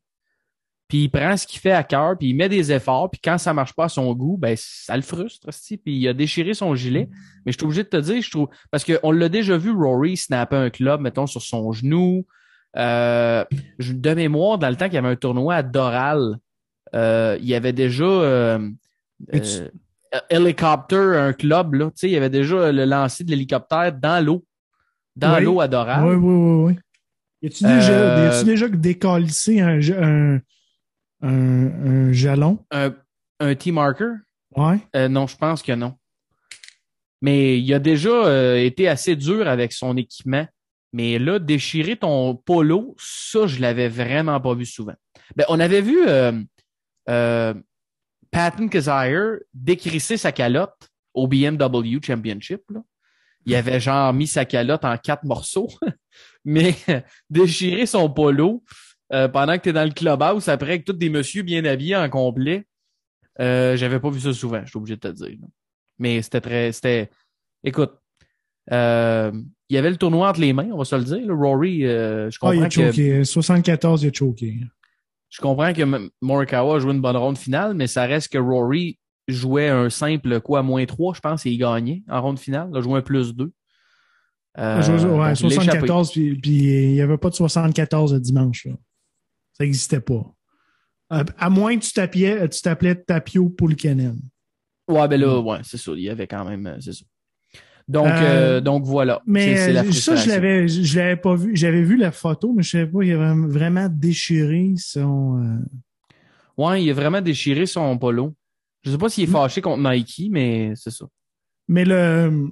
Puis il prend ce qu'il fait à cœur, puis il met des efforts, puis quand ça marche pas à son goût, ben ça le frustre, esti. puis il a déchiré son gilet. Mais je suis obligé de te dire, je trouve parce qu'on l'a déjà vu Rory snapper un club, mettons sur son genou. Euh, de mémoire, dans le temps qu'il y avait un tournoi à Doral, euh, il y avait déjà euh, tu- euh, Helicopter, un club, là. Tu sais, il y avait déjà le lancer de l'hélicoptère dans l'eau. Dans Oui. l'eau à Doral. Oui, oui, oui, oui. Y a-tu Euh, déjà, décalissé un, un, un, un jalon? Un, un T-marker? Ouais. Euh, non, je pense que non. Mais il a déjà euh, été assez dur avec son équipement. Mais là, déchirer ton polo, ça, je l'avais vraiment pas vu souvent. Ben, on avait vu euh, euh, Patton Kazire décrisser sa calotte au BMW Championship. Là. Il avait genre mis sa calotte en quatre morceaux. Mais déchirer son polo euh, pendant que tu es dans le clubhouse après avec tous des messieurs bien habillés en complet, euh, j'avais pas vu ça souvent, je suis obligé de te dire. là. Mais c'était très. C'était. Écoute. euh, il y avait le tournoi entre les mains, on va se le dire. là. Rory, euh, je Ah, il comprends a que choqué. 74, il a choqué. Je comprends que Morikawa a joué une bonne ronde finale, mais ça reste que Rory jouait un simple quoi, moins 3, je pense, et il gagnait en ronde finale. Il a joué un plus 2. Euh, Ouais, donc, il l'a échappé. 74, puis, puis il n'y avait pas de 74 le dimanche. Là. Ça n'existait pas. À, à moins que tu t'appelais, tu t'appelais Tapio Poulkanen. Ouais, ben là, ouais, c'est ça. Il y avait quand même. euh, C'est ça. Donc, Euh, euh, donc voilà. Mais C'est- c'est la euh, ça, je l'avais, je l'avais pas vu. J'avais vu la photo, mais je savais pas, il avait vraiment déchiré son. euh, Ouais, il a vraiment déchiré son polo. Je sais pas Mm. s'il est fâché contre Nike, mais c'est ça. Mais le,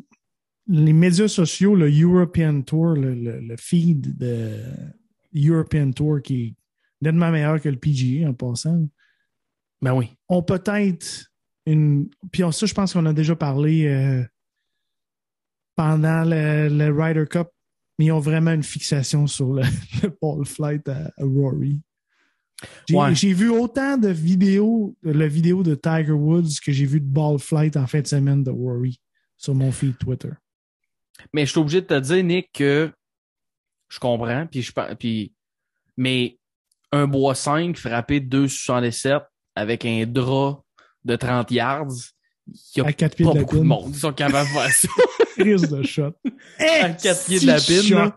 les médias sociaux, le European Tour, le, le, le feed de European Tour qui est nettement meilleur que le PGA en passant, Ben oui. ont peut-être une. Puis on- ça, je pense qu'on a déjà parlé euh, pendant le, le Ryder Cup, mais ils ont vraiment une fixation sur le, le ball flight à, à Rory. J'ai Ouais. vu autant de vidéos, la vidéo de Tiger Woods que j'ai vu de ball flight en fin de semaine de Rory sur mon feed Twitter. Mais je suis obligé de te dire, Nick, que je comprends, puis je puis mais un bois 5 frappé 2,77 avec un drap de 30 yards, il y a pas de beaucoup de monde qui sont capables de faire ça. Crise de shot. à quatre pieds de la pine.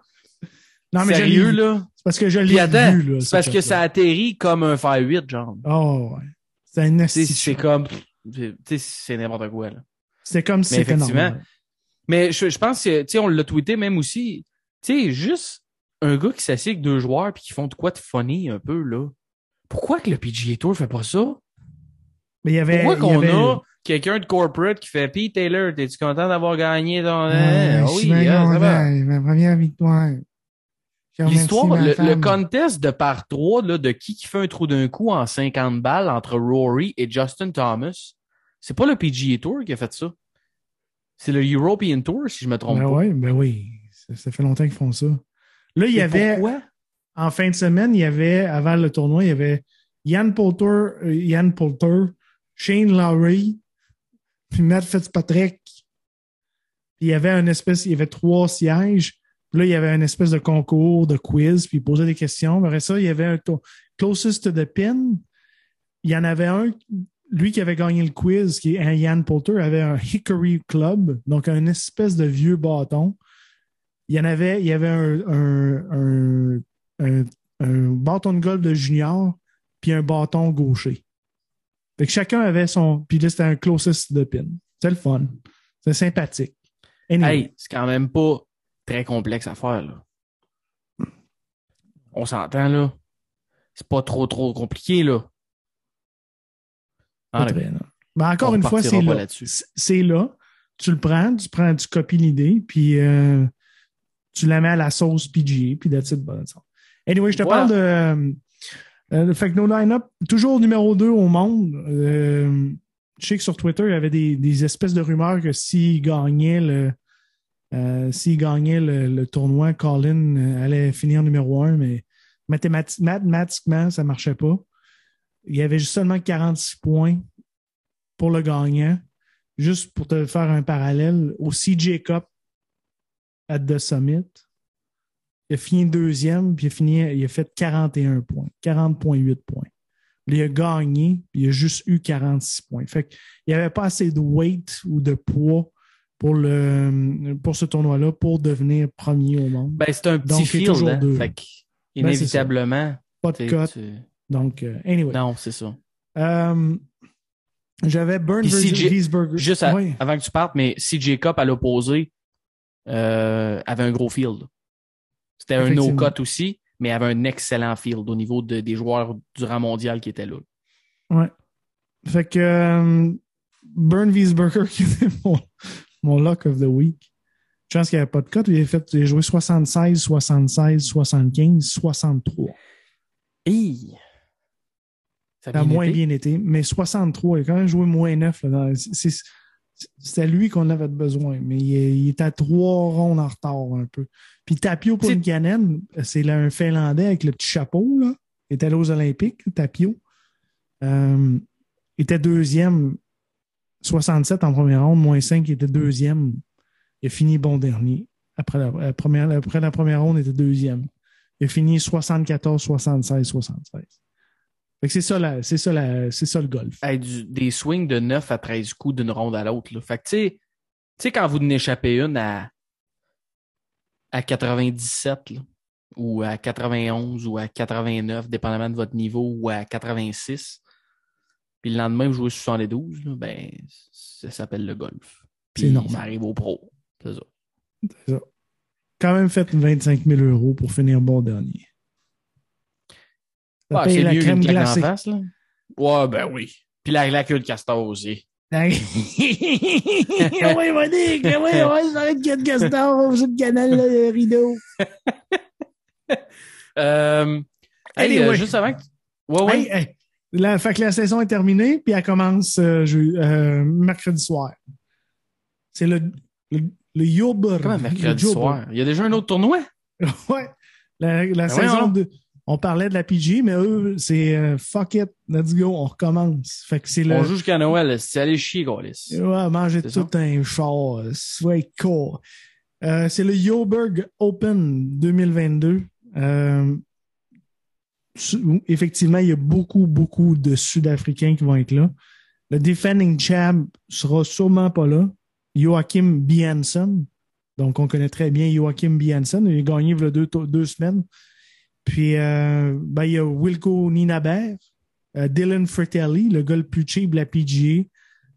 Non, mais Sérieux, là? C'est parce que je l'ai vu. là, c'est ce parce que ça atterrit comme un Fire 8, genre. Oh, ouais. C'est un c'est comme, tu sais, c'est n'importe quoi, là. C'est comme si c'était normal. Mais je, je pense que, tu sais, on l'a tweeté même aussi. Tu sais, juste un gars qui s'assied avec deux joueurs puis qui font de quoi de funny un peu, là. Pourquoi que le PGA Tour fait pas ça? Mais il y avait. Pourquoi qu'on a quelqu'un de corporate qui fait Pete Taylor, t'es-tu content d'avoir gagné ton. Ouais, Ah, oui, ah, ça va. Ma première victoire. L'histoire, le, contest de par trois, là, de qui qui fait un trou d'un coup en 50 balles entre Rory et Justin Thomas, c'est pas le PGA Tour qui a fait ça. C'est le European Tour, si je me trompe Ben pas. oui, ben oui. Ça, ça fait longtemps qu'ils font ça. Là, il y avait. Pourquoi? En fin de semaine, il y avait, avant le tournoi, il y avait Yann Poulter, euh, Yann Poulter, Shane Lowry, puis Matt Fitzpatrick. Il y avait une espèce, il y avait trois sièges. Là, il y avait une espèce de concours, de quiz, puis il posait des questions. Après ça, il y avait un closest to the pin. Il y en avait un, lui qui avait gagné le quiz, qui est un Yann Poulter, avait un Hickory Club, donc un espèce de vieux bâton. Il y en avait, il y avait un, un, un, un, un bâton de golf de junior, puis un bâton gaucher. Fait que chacun avait son. Puis là, c'était un closest de pin. C'est le fun. C'est sympathique. Anyway. Hey, c'est quand même pas très complexe à faire, là. On s'entend, là. C'est pas trop, trop compliqué, là. Ah. Mais encore on une fois, c'est là. C'est- là. Tu le prends, tu prends, tu copies l'idée, puis euh, tu la mets à la sauce PGA, puis that's it, bon. Anyway, je te Voilà. parle de. Euh, fait que nos line-up, toujours numéro 2 au monde. Euh, je sais que sur Twitter, il y avait des, espèces de rumeurs que s'il gagnait le euh, s'il gagnait le, tournoi, Colin allait finir numéro un, mais mathémati- mathématiquement, ça ne marchait pas. Il y avait juste seulement 46 points pour le gagnant. Juste pour te faire un parallèle, au CJ Cup at The Summit, il a fini deuxième, puis il a, fini, il a fait 41 points, 40,8 points. Il a gagné, puis il a juste eu 46 points. Fait qu'il n'y avait pas assez de weight ou de poids pour, le, pour ce tournoi-là pour devenir premier au monde. Ben, c'est un petit Donc, il field. toujours hein. deux. Fait que, Ben, inévitablement. Pas de cote. tu- Donc, euh, anyway. Non, c'est ça. Euh, J'avais Burn Wiesberger. Juste à- Oui. avant que tu partes, mais CJ Cup à l'opposé euh, avait un gros field. C'était un no-cut aussi, mais avait un excellent field au niveau de- des joueurs du rang mondial qui étaient là. Ouais. Fait que euh, Burn Wiesberger, qui était mon, mon lock of the week. Je pense qu'il n'y avait pas de cote. Il a, fait, il a joué 76, 76, 75, 63. Hey! Ça Ça a bien moins été. bien été, mais 63, il a quand même joué moins 9. là, dans- c'est- lui qu'on avait besoin, mais il, est- il à trois rondes en retard un peu. Puis Tapio Punkanen, c'est là un Finlandais avec le petit chapeau, là. Il était allé aux Olympiques, Tapio. Euh, il était deuxième, 67 en première ronde, moins 5, il était deuxième. Il a fini bon dernier. Après la, la première, après la première ronde, il était deuxième. Il a fini 74, 76, 76. Fait que c'est ça, la- c'est ça, la- c'est ça le golf. Hey, du- des swings de 9 à 13 coups d'une ronde à l'autre. là. Fait que, tu sais, quand vous en échappez une à, à 97, là, ou à 91, ou à 89, dépendamment de votre niveau, ou à 86, puis le lendemain, vous jouez 72, là, ben, ça s'appelle le golf. Puis ça arrive au pro. C'est ça. C'est ça. Quand même fait 25 000 euros pour finir bon dernier. Ah, c'est la mieux crème claque glacée. en face, là. Ouais, ben oui. Puis la, de castor aussi. oui, Monique, oui, ouais, ça va être Ken Gaston sur le canal là, Rideau. Euh, hey, Anyway. euh, juste avant que... Ouais, ouais. Hey, hey, la, fait que la saison est terminée, puis elle commence euh, je- euh, mercredi soir. C'est le, le, le le mercredi Yober. soir? Il y a déjà un autre tournoi? Ouais. La, la Ben saison voyons. de. On parlait de la PG, mais eux, c'est euh, fuck it, let's go, on recommence. Fait que c'est le. On joue jusqu'à Noël. C'est allé chier, Gaulis. Ouais, manger tout un char. Soit cool. Euh, c'est le Yoberg Open 2022. Euh, effectivement, il y a beaucoup, beaucoup de Sud-Africains qui vont être là. Le defending champ sera sûrement pas là. Joachim Bianson. Donc, on connaît très bien Joachim Bianson. Il a gagné il y a deux, deux semaines. Puis, euh, ben, il y a Wilco Ninabert, euh, Dylan Fratelli, le gars le plus cheap de la PGA.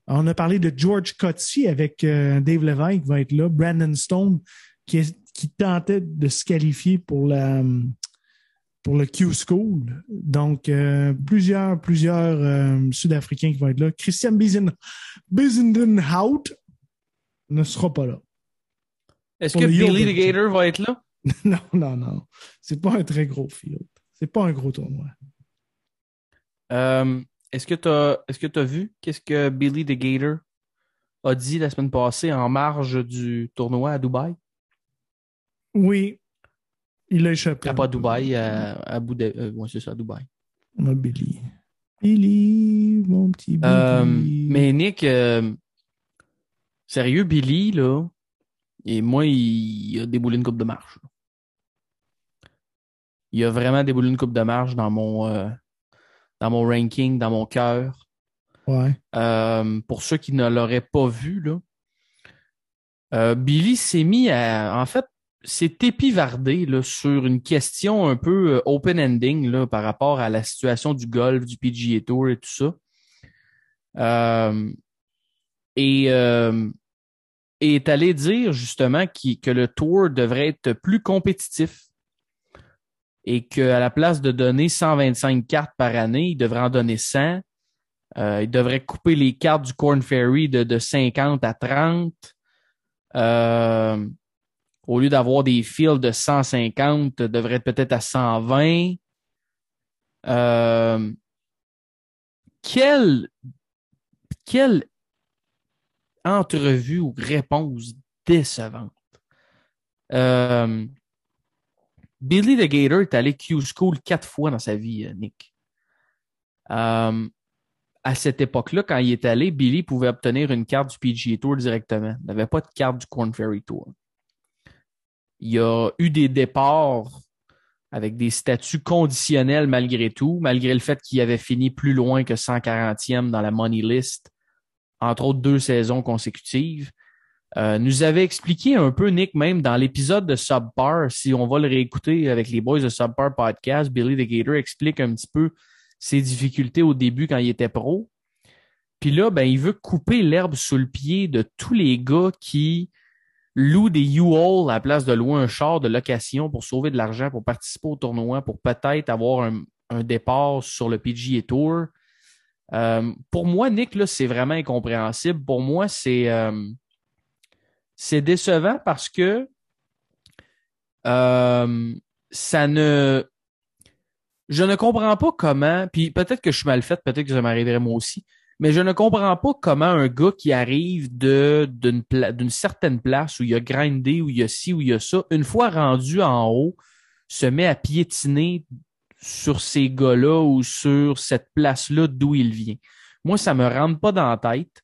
On a parlé de George Coetzee avec euh, Dave Levine qui va être là. Brandon Stone qui, est- qui tentait de se qualifier pour la pour le Q School. Donc, plusieurs, plusieurs Sud-Africains qui vont être là. Christian Bizen, Bizendenhout ne sera pas là. Est-ce que Billy the Gator va être là? non, non, non. C'est pas un très gros field. C'est pas un gros tournoi. Euh, est-ce que tu as, vu qu'est-ce que Billy the Gator a dit la semaine passée en marge du tournoi à Dubaï? Oui, il a échappé. Ah, pas à Dubaï, à, à Dhabi. Euh, ouais, c'est ça, à Dubaï. Billy. Billy, mon petit Billy. Euh, mais Nick, euh, sérieux, Billy, là, et moi, il, il a déboulé une coupe de marche. là. Il a vraiment déboulé une coupe de marche dans mon, euh, dans mon ranking, dans mon cœur. Ouais. Euh, pour ceux qui ne l'auraient pas vu, là, euh, Billy s'est mis à. En fait, s'est épivardé là, sur une question un peu open-ending là, par rapport à la situation du golf, du PGA Tour et tout ça. Et, est allé dire justement que le tour devrait être plus compétitif et qu'à la place de donner 125 cartes par année, il devrait en donner 100. Euh, il devrait couper les cartes du Corn Ferry de, de 50 à 30. Euh, au lieu d'avoir des fils de 150, devrait être peut-être à 120. Euh, quel. Tu quelle entrevue ou réponse décevante. Euh, Billy the Gator est allé Q-School quatre fois dans sa vie, euh, Nick. Euh, à cette époque-là, quand il est allé, Billy pouvait obtenir une carte du PGA Tour directement. Il n'avait pas de carte du Corn Ferry Tour. Il y a eu des départs avec des statuts conditionnels malgré tout, malgré le fait qu'il avait fini plus loin que 140e dans la money list, entre autres deux saisons consécutives. Euh, nous avait expliqué un peu, Nick, même dans l'épisode de Subpar, si on va le réécouter avec les boys de Subpar Podcast, Billy the Gator explique un petit peu ses difficultés au début quand il était pro. Puis là, ben, il veut couper l'herbe sous le pied de tous les gars qui louent des U-Haul à la place de louer un char de location pour sauver de l'argent, pour participer au tournoi, pour peut-être avoir un, un, départ sur le PGA Tour. Euh, pour moi, Nick, là, c'est vraiment incompréhensible. Pour moi, c'est euh, c'est décevant parce que euh, ça ne. Je ne comprends pas comment, puis peut-être que je suis mal fait, peut-être que ça m'arriverait moi aussi, mais je ne comprends pas comment un gars qui arrive d'une d'une certaine place où il y a grindé, où il y a ci, où il y a ça, une fois rendu en haut, se met à piétiner sur ces gars-là ou sur cette place-là d'où il vient. Moi, ça me rentre pas dans la tête.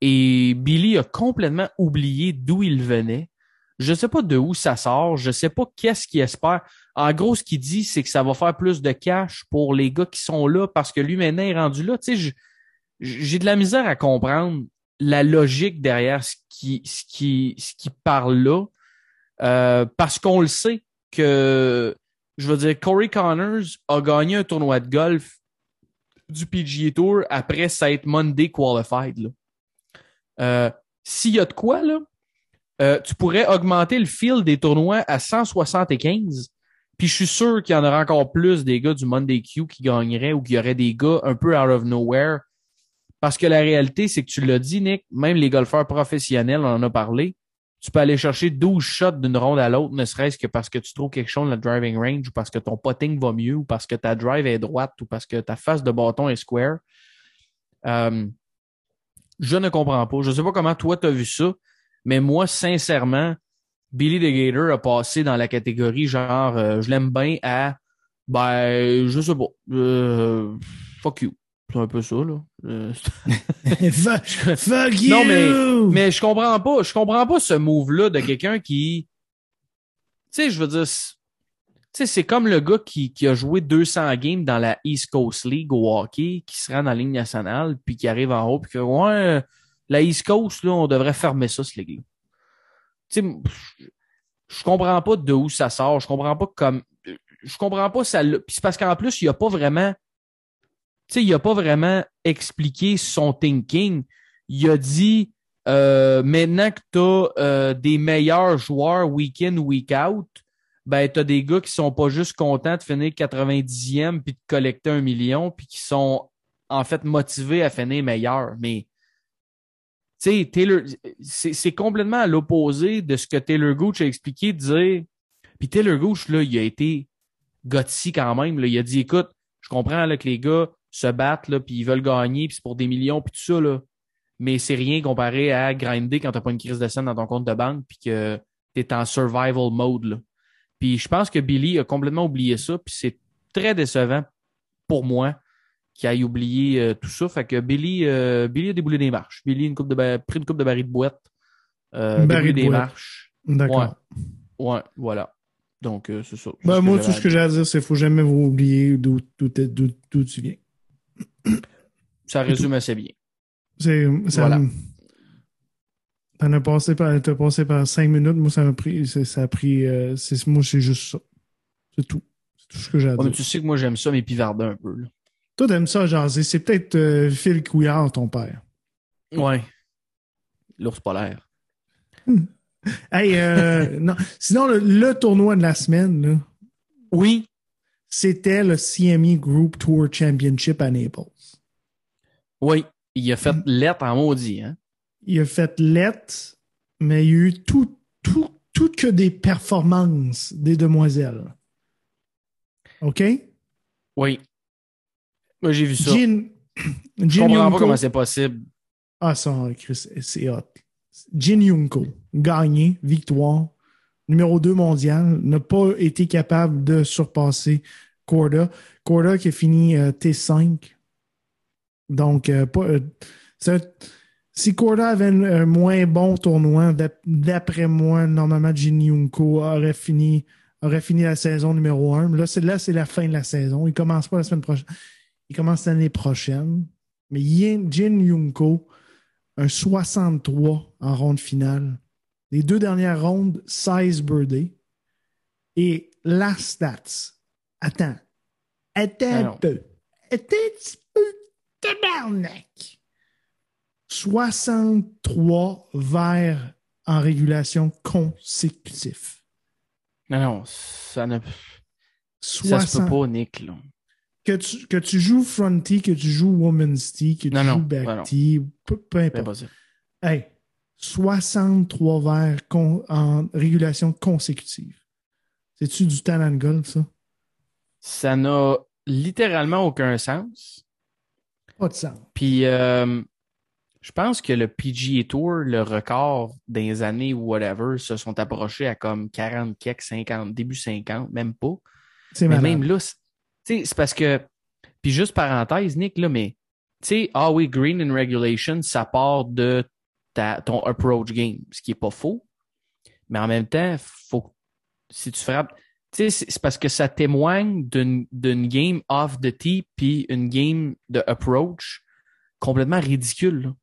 Et Billy a complètement oublié d'où il venait. Je sais pas de où ça sort. Je sais pas qu'est-ce qu'il espère. En gros, ce qu'il dit, c'est que ça va faire plus de cash pour les gars qui sont là parce que lui maintenant est rendu là. Tu sais, j'ai de la misère à comprendre la logique derrière ce qui, ce qui, ce qui parle là. Euh, parce qu'on le sait que, je veux dire, Corey Connors a gagné un tournoi de golf du PGA Tour après s'être Monday qualified. Là. Euh, S'il y a de quoi, là, euh, tu pourrais augmenter le fil des tournois à 175. Puis je suis sûr qu'il y en aura encore plus des gars du Monday Q qui gagneraient ou qu'il y aurait des gars un peu out of nowhere. Parce que la réalité, c'est que tu l'as dit, Nick, même les golfeurs professionnels, on en a parlé, tu peux aller chercher 12 shots d'une ronde à l'autre, ne serait-ce que parce que tu trouves quelque chose dans le driving range ou parce que ton potting va mieux ou parce que ta drive est droite ou parce que ta face de bâton est square. Euh, je ne comprends pas. Je ne sais pas comment toi tu as vu ça, mais moi, sincèrement, Billy the Gator a passé dans la catégorie genre euh, je l'aime bien à ben je sais pas. Euh, fuck you. C'est un peu ça, là. Euh, fuck you! Non, mais, mais je comprends pas. Je comprends pas ce move-là de quelqu'un qui. Tu sais, je veux dire. Sais, c'est comme le gars qui, qui a joué 200 games dans la East Coast League au hockey, qui se rend dans la ligne nationale, puis qui arrive en haut, puis que, ouais, la East Coast, là, on devrait fermer ça, ce ligue Tu sais, je comprends pas de où ça sort. Je comprends pas comme. Je comprends pas ça. Puis c'est parce qu'en plus, il y a pas vraiment tu sais, il a pas vraiment expliqué son thinking. Il a dit euh, maintenant que tu as euh, des meilleurs joueurs week-in, week-out, ben tu as des gars qui sont pas juste contents de finir 90e puis de collecter un million, puis qui sont en fait motivés à finir meilleur. Mais tu sais, Taylor, c'est complètement à l'opposé de ce que Taylor Gooch a expliqué, de dire. Puis Taylor Gooch, là, il a été gothique quand même. Là. Il a dit écoute, je comprends là, que les gars se battent, là, puis ils veulent gagner, puis c'est pour des millions, puis tout ça, là. Mais c'est rien comparé à grinder quand t'as pas une crise de scène dans ton compte de banque, puis que t'es en survival mode, là. Puis je pense que Billy a complètement oublié ça, puis c'est très décevant pour moi qu'il ait oublié euh, tout ça. Fait que Billy, euh, Billy a déboulé des marches. Billy a une coupe de pris une coupe de baril de boîte. Euh, Baril de des boîte. marches. D'accord. Ouais. ouais, voilà. Donc, euh, c'est ça. Ben, moi, tout ce que j'ai à dire, c'est qu'il faut jamais vous oublier d'où tu viens. Ça résume assez bien. C'est, ça, Voilà. T'en as passé par, t'as passé par cinq minutes. Moi, ça m'a pris, ça a pris, euh, c'est, moi, c'est juste ça. C'est tout. C'est tout ce que j'ai à Ouais, mais dire. tu sais que moi, j'aime ça, mais pivarder un peu. Là. Toi, t'aimes ça, jaser. C'est peut-être euh, Phil Couillard, ton père. Ouais. L'ours polaire. Hey, euh, non. Sinon, le, le tournoi de la semaine, là, Oui. c'était le CME Group Tour Championship à Naples. Oui. Il a fait lettre en maudit, hein? Il a fait lettre, mais il y a eu tout, tout, tout que des performances des demoiselles. OK? Oui. Moi, j'ai vu ça. Jin, Je comprends pas comment c'est possible. Ah, ça, Chris, c'est hot. Jin Yunko, gagné, victoire, numéro 2 mondial, n'a pas été capable de surpasser Corda. Corda qui a fini euh, T5. Donc, euh, pas, euh, c'est un- si Corda avait un, un moins bon tournoi, d'ap- d'après moi, normalement, Jin Yunko aurait fini, aurait fini la saison numéro 1. Là, c'est là, c'est la fin de la saison. Il commence pas la semaine prochaine. Il commence l'année prochaine. Mais Yin- Jin Yunko, un 63 en ronde finale. Les deux dernières rondes, 16 birdies. Et la stats. Attends. Attends un peu. Attends un petit peu. Tabarnak. 63 verres en régulation consécutif. Non, non, ça ne ça 60 se peut pas, Nick. Là. que tu, que tu joues fronty, que tu joues woman's tee, que tu Non, joues back non. tee, peu, peu C'est importe. Hey, 63 verres con- en régulation consécutive. C'est-tu du talent de golf, ça? Ça n'a littéralement aucun sens. Pas de sens. Puis, euh, je pense que le PGA Tour, le record des années ou whatever, se sont approchés à comme 40, quelques, 50, début 50, même pas. C'est même là, c'est parce que. Puis juste parenthèse, Nick, là, mais tu sais, ah oui, Green in Regulation, ça part de ta, ton approach game, ce qui est pas faux. Mais en même temps, faut si tu frappes. Tu sais, c'est parce que ça témoigne d'une d'une game off the tee puis une game de approach complètement ridicule.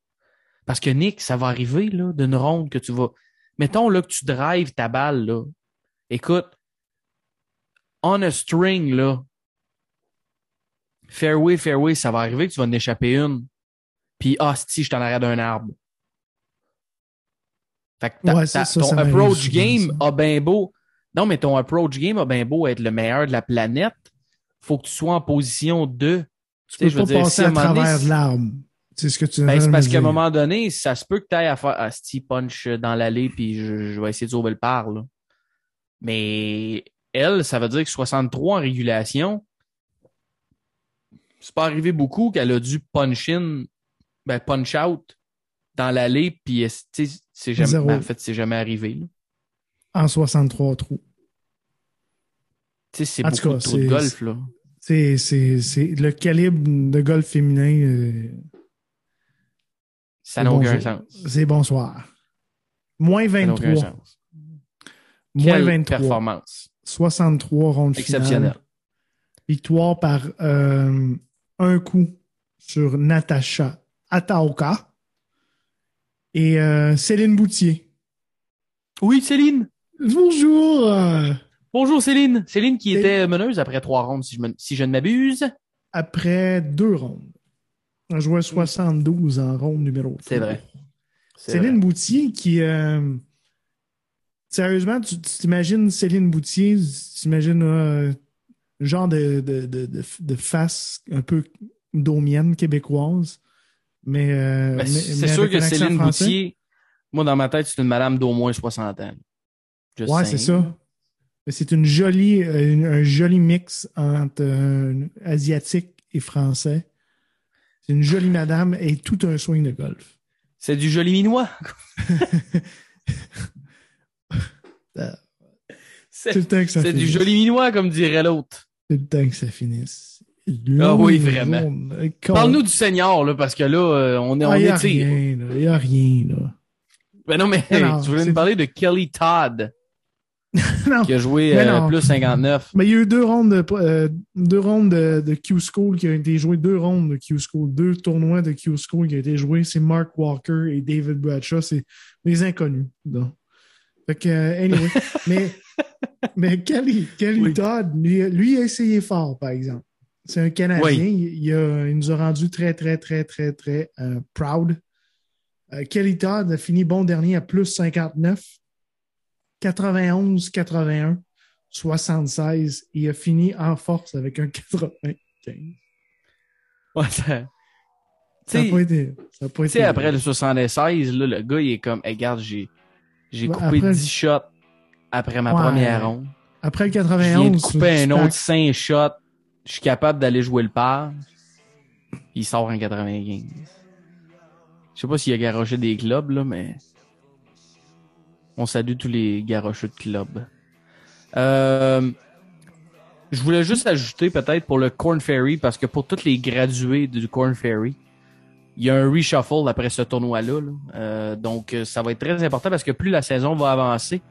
Parce que Nick, ça va arriver là d'une ronde que tu vas. Mettons là que tu drives ta balle là. Écoute, on a string là. Fairway, fairway, ça va arriver que tu vas en échapper une. Puis ah si je t'en arrête d'un arbre. Fait que Ouais, ça, ton ça approach game ça. a bien beau. Non, mais ton approach game a bien beau être le meilleur de la planète. Faut que tu sois en position de. Tu Tu peux sais, je veux pas dire, passer si à travers l'arbre. C'est ce que tu Ben, c'est parce qu'à un moment donné, ça se peut que tu ailles à faire ah, si punch dans l'allée puis je, je vais essayer de sauver le par. Là. Mais elle, ça veut dire que 63 en régulation, c'est pas arrivé beaucoup qu'elle a dû punch in, ben punch out dans l'allée puis c'est jamais, ben, en fait, c'est jamais arrivé. là. En 63 trous. C'est beaucoup cas, de trop de golf là. C'est le calibre de golf féminin. euh, Ça n'a aucun bonjour. sens. C'est bonsoir. Moins Ça n'a aucun 23. sens. Moins Quelle 23. performance 63 rondes exceptionnelle. finales. Victoire par euh, un coup sur Natacha Ataoka et euh, Céline Boutier. Oui, Céline. Bonjour! Bonjour Céline. Céline qui était meneuse après trois rondes, si je, me- si je ne m'abuse. après deux rondes. On jouait 72 en ronde numéro C'est 3. vrai. C'est Céline vrai. Boutier qui. euh, sérieusement, tu t'imagines Céline Boutier, tu t'imagines euh, genre de, de, de, de, face un peu domienne québécoise. Mais, euh, Ben, mais- c'est sûr que Céline français. Boutier, moi dans ma tête, c'est une madame d'au moins 60 ans. Just Ouais, c'est ça. Mais C'est une jolie, euh, une- un joli mix entre asiatique et français. C'est une jolie madame et tout un swing de golf. C'est du joli minois. C'est du joli minois, comme dirait l'autre. C'est le temps que ça finisse. Ah oui, vraiment. Parle-nous du Seigneur, là, parce que là, euh, on est, on Ah, y a étire. rien, là. Y a rien, là. Ben non, mais tu voulais nous parler de Kelly Todd, non. qui a joué euh, plus 59. Mais il y a eu deux rondes de, euh, deux rondes de, de Q-School qui ont été jouées, deux rondes de Q-School, deux tournois de Q-School qui ont été joués. C'est Mark Walker et David Bradshaw. C'est des inconnus. Donc. Fait que, euh, anyway. mais, mais Kelly, Kelly Oui. Todd, lui, lui a essayé fort, par exemple. C'est un Canadien. Oui. Il, il a- il nous a rendu très, très, très, très, très euh, proud. Kelly Todd a fini bon dernier à plus 59, 91, 81, 76. Il a fini en force avec un 95. Ouais, ça... Ça n'a pas été. Ça a pas été- après le 76, là, le gars, il est comme, hey, regarde, j'ai, j'ai coupé après- 10 shots après ma Ouais. première ronde. Après le Je 91. viens de couper un autre pas- 5 shots. Je suis capable d'aller jouer le par. Il sort en 95. Je sais pas s'il a garoché des clubs, là, mais. On salue tous les garocheux de clubs. Euh, je voulais juste ajouter peut-être pour le Corn Ferry, parce que pour tous les gradués du Corn Ferry, il y a un reshuffle après ce tournoi-là. là. Euh, donc, euh, ça va être très important parce que plus la saison va avancer,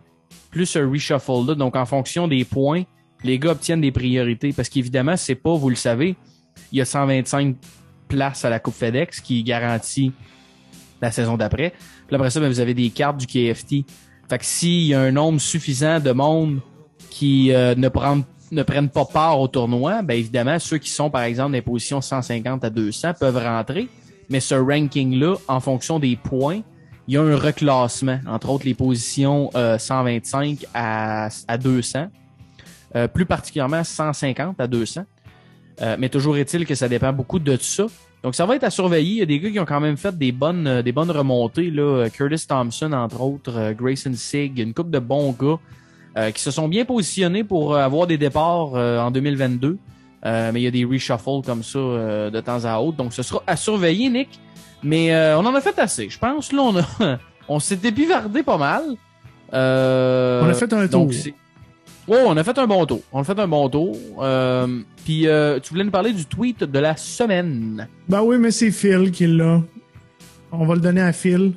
plus ce reshuffle-là, donc en fonction des points, les gars obtiennent des priorités. Parce qu'évidemment, c'est pas, vous le savez, il y a 125 places à la Coupe FedEx qui garantit la saison d'après. Puis après ça, ben, vous avez des cartes du KFT. Fait que s'il y a un nombre suffisant de monde qui euh, ne, prennent, ne prennent pas part au tournoi, ben évidemment, ceux qui sont, par exemple, dans les positions 150 à 200 peuvent rentrer. Mais ce ranking-là, en fonction des points, il y a un reclassement, entre autres les positions euh, 125 à, à 200, euh, plus particulièrement 150 à 200. Euh, mais toujours est-il que ça dépend beaucoup de ça. Donc ça va être à surveiller. Il y a des gars qui ont quand même fait des bonnes, euh, des bonnes remontées. Là. Curtis Thompson, entre autres, euh, Grayson Sig, une couple de bons gars euh, qui se sont bien positionnés pour euh, avoir des départs euh, en 2022. Euh, mais il y a des reshuffles comme ça euh, de temps à autre. Donc ce sera à surveiller, Nick. Mais euh, on en a fait assez. Je pense là, on a on s'est épivardé pas mal. Euh, On a fait un donc, tour. c'est- Ouais, on a fait un bon tour. On a fait un bon tour. Euh, Puis euh, tu voulais nous parler du tweet de la semaine. Ben oui, mais c'est Phil qui l'a. On va le donner à Phil.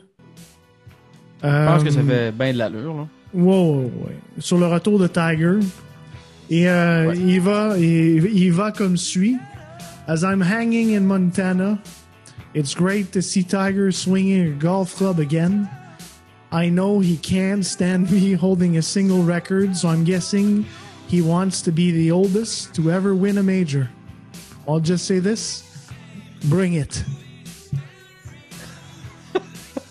Je Euh, pense que ça fait bien de l'allure. Là. Ouais, ouais, ouais. Sur le retour de Tiger. Et euh, Ouais. il, va, il, il va comme suit. As I'm hanging in Montana, it's great to see Tiger swinging a golf club again. I know he can't stand me holding a single record, so I'm guessing he wants to be the oldest to ever win a major. I'll just say this bring it.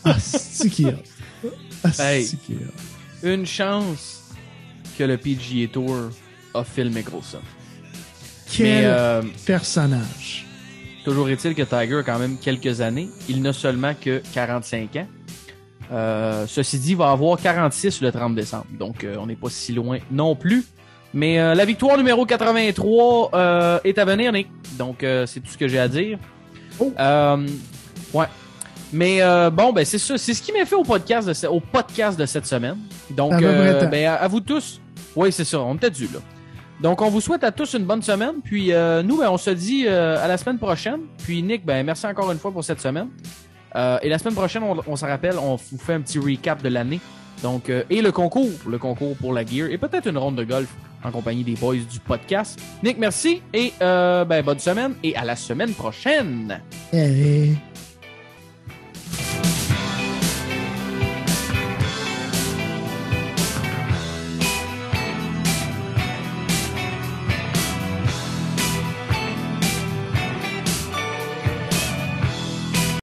Ah, c'est qu'il y a. Ah, Hey. Une chance que le PGA Tour a Phil Mickelson. Quel Mais euh, personnage. toujours est-il que Tiger a quand même quelques années. Il n'a seulement que 45 ans. Euh, ceci dit, il va avoir 46 le 30 décembre. Donc, euh, on n'est pas si loin non plus. Mais euh, la victoire numéro 83 euh, est à venir, Nick. Donc, euh, c'est tout ce que j'ai à dire. Oh. Euh, ouais. Mais euh, bon, ben c'est ça. C'est ce qui m'a fait au podcast de, ce- au podcast de cette semaine. Donc, euh, ben, à, à vous tous. Oui, c'est ça. On était dû là. Donc, on vous souhaite à tous une bonne semaine. Puis, euh, nous, ben, on se dit euh, à la semaine prochaine. Puis, Nick, ben, merci encore une fois pour cette semaine. Euh, et la semaine prochaine, on, on s'en rappelle, on vous fait un petit recap de l'année. Donc, euh, et le concours, le concours pour la gear, et peut-être une ronde de golf en compagnie des boys du podcast. Nick, merci et euh, ben, bonne semaine et à la semaine prochaine.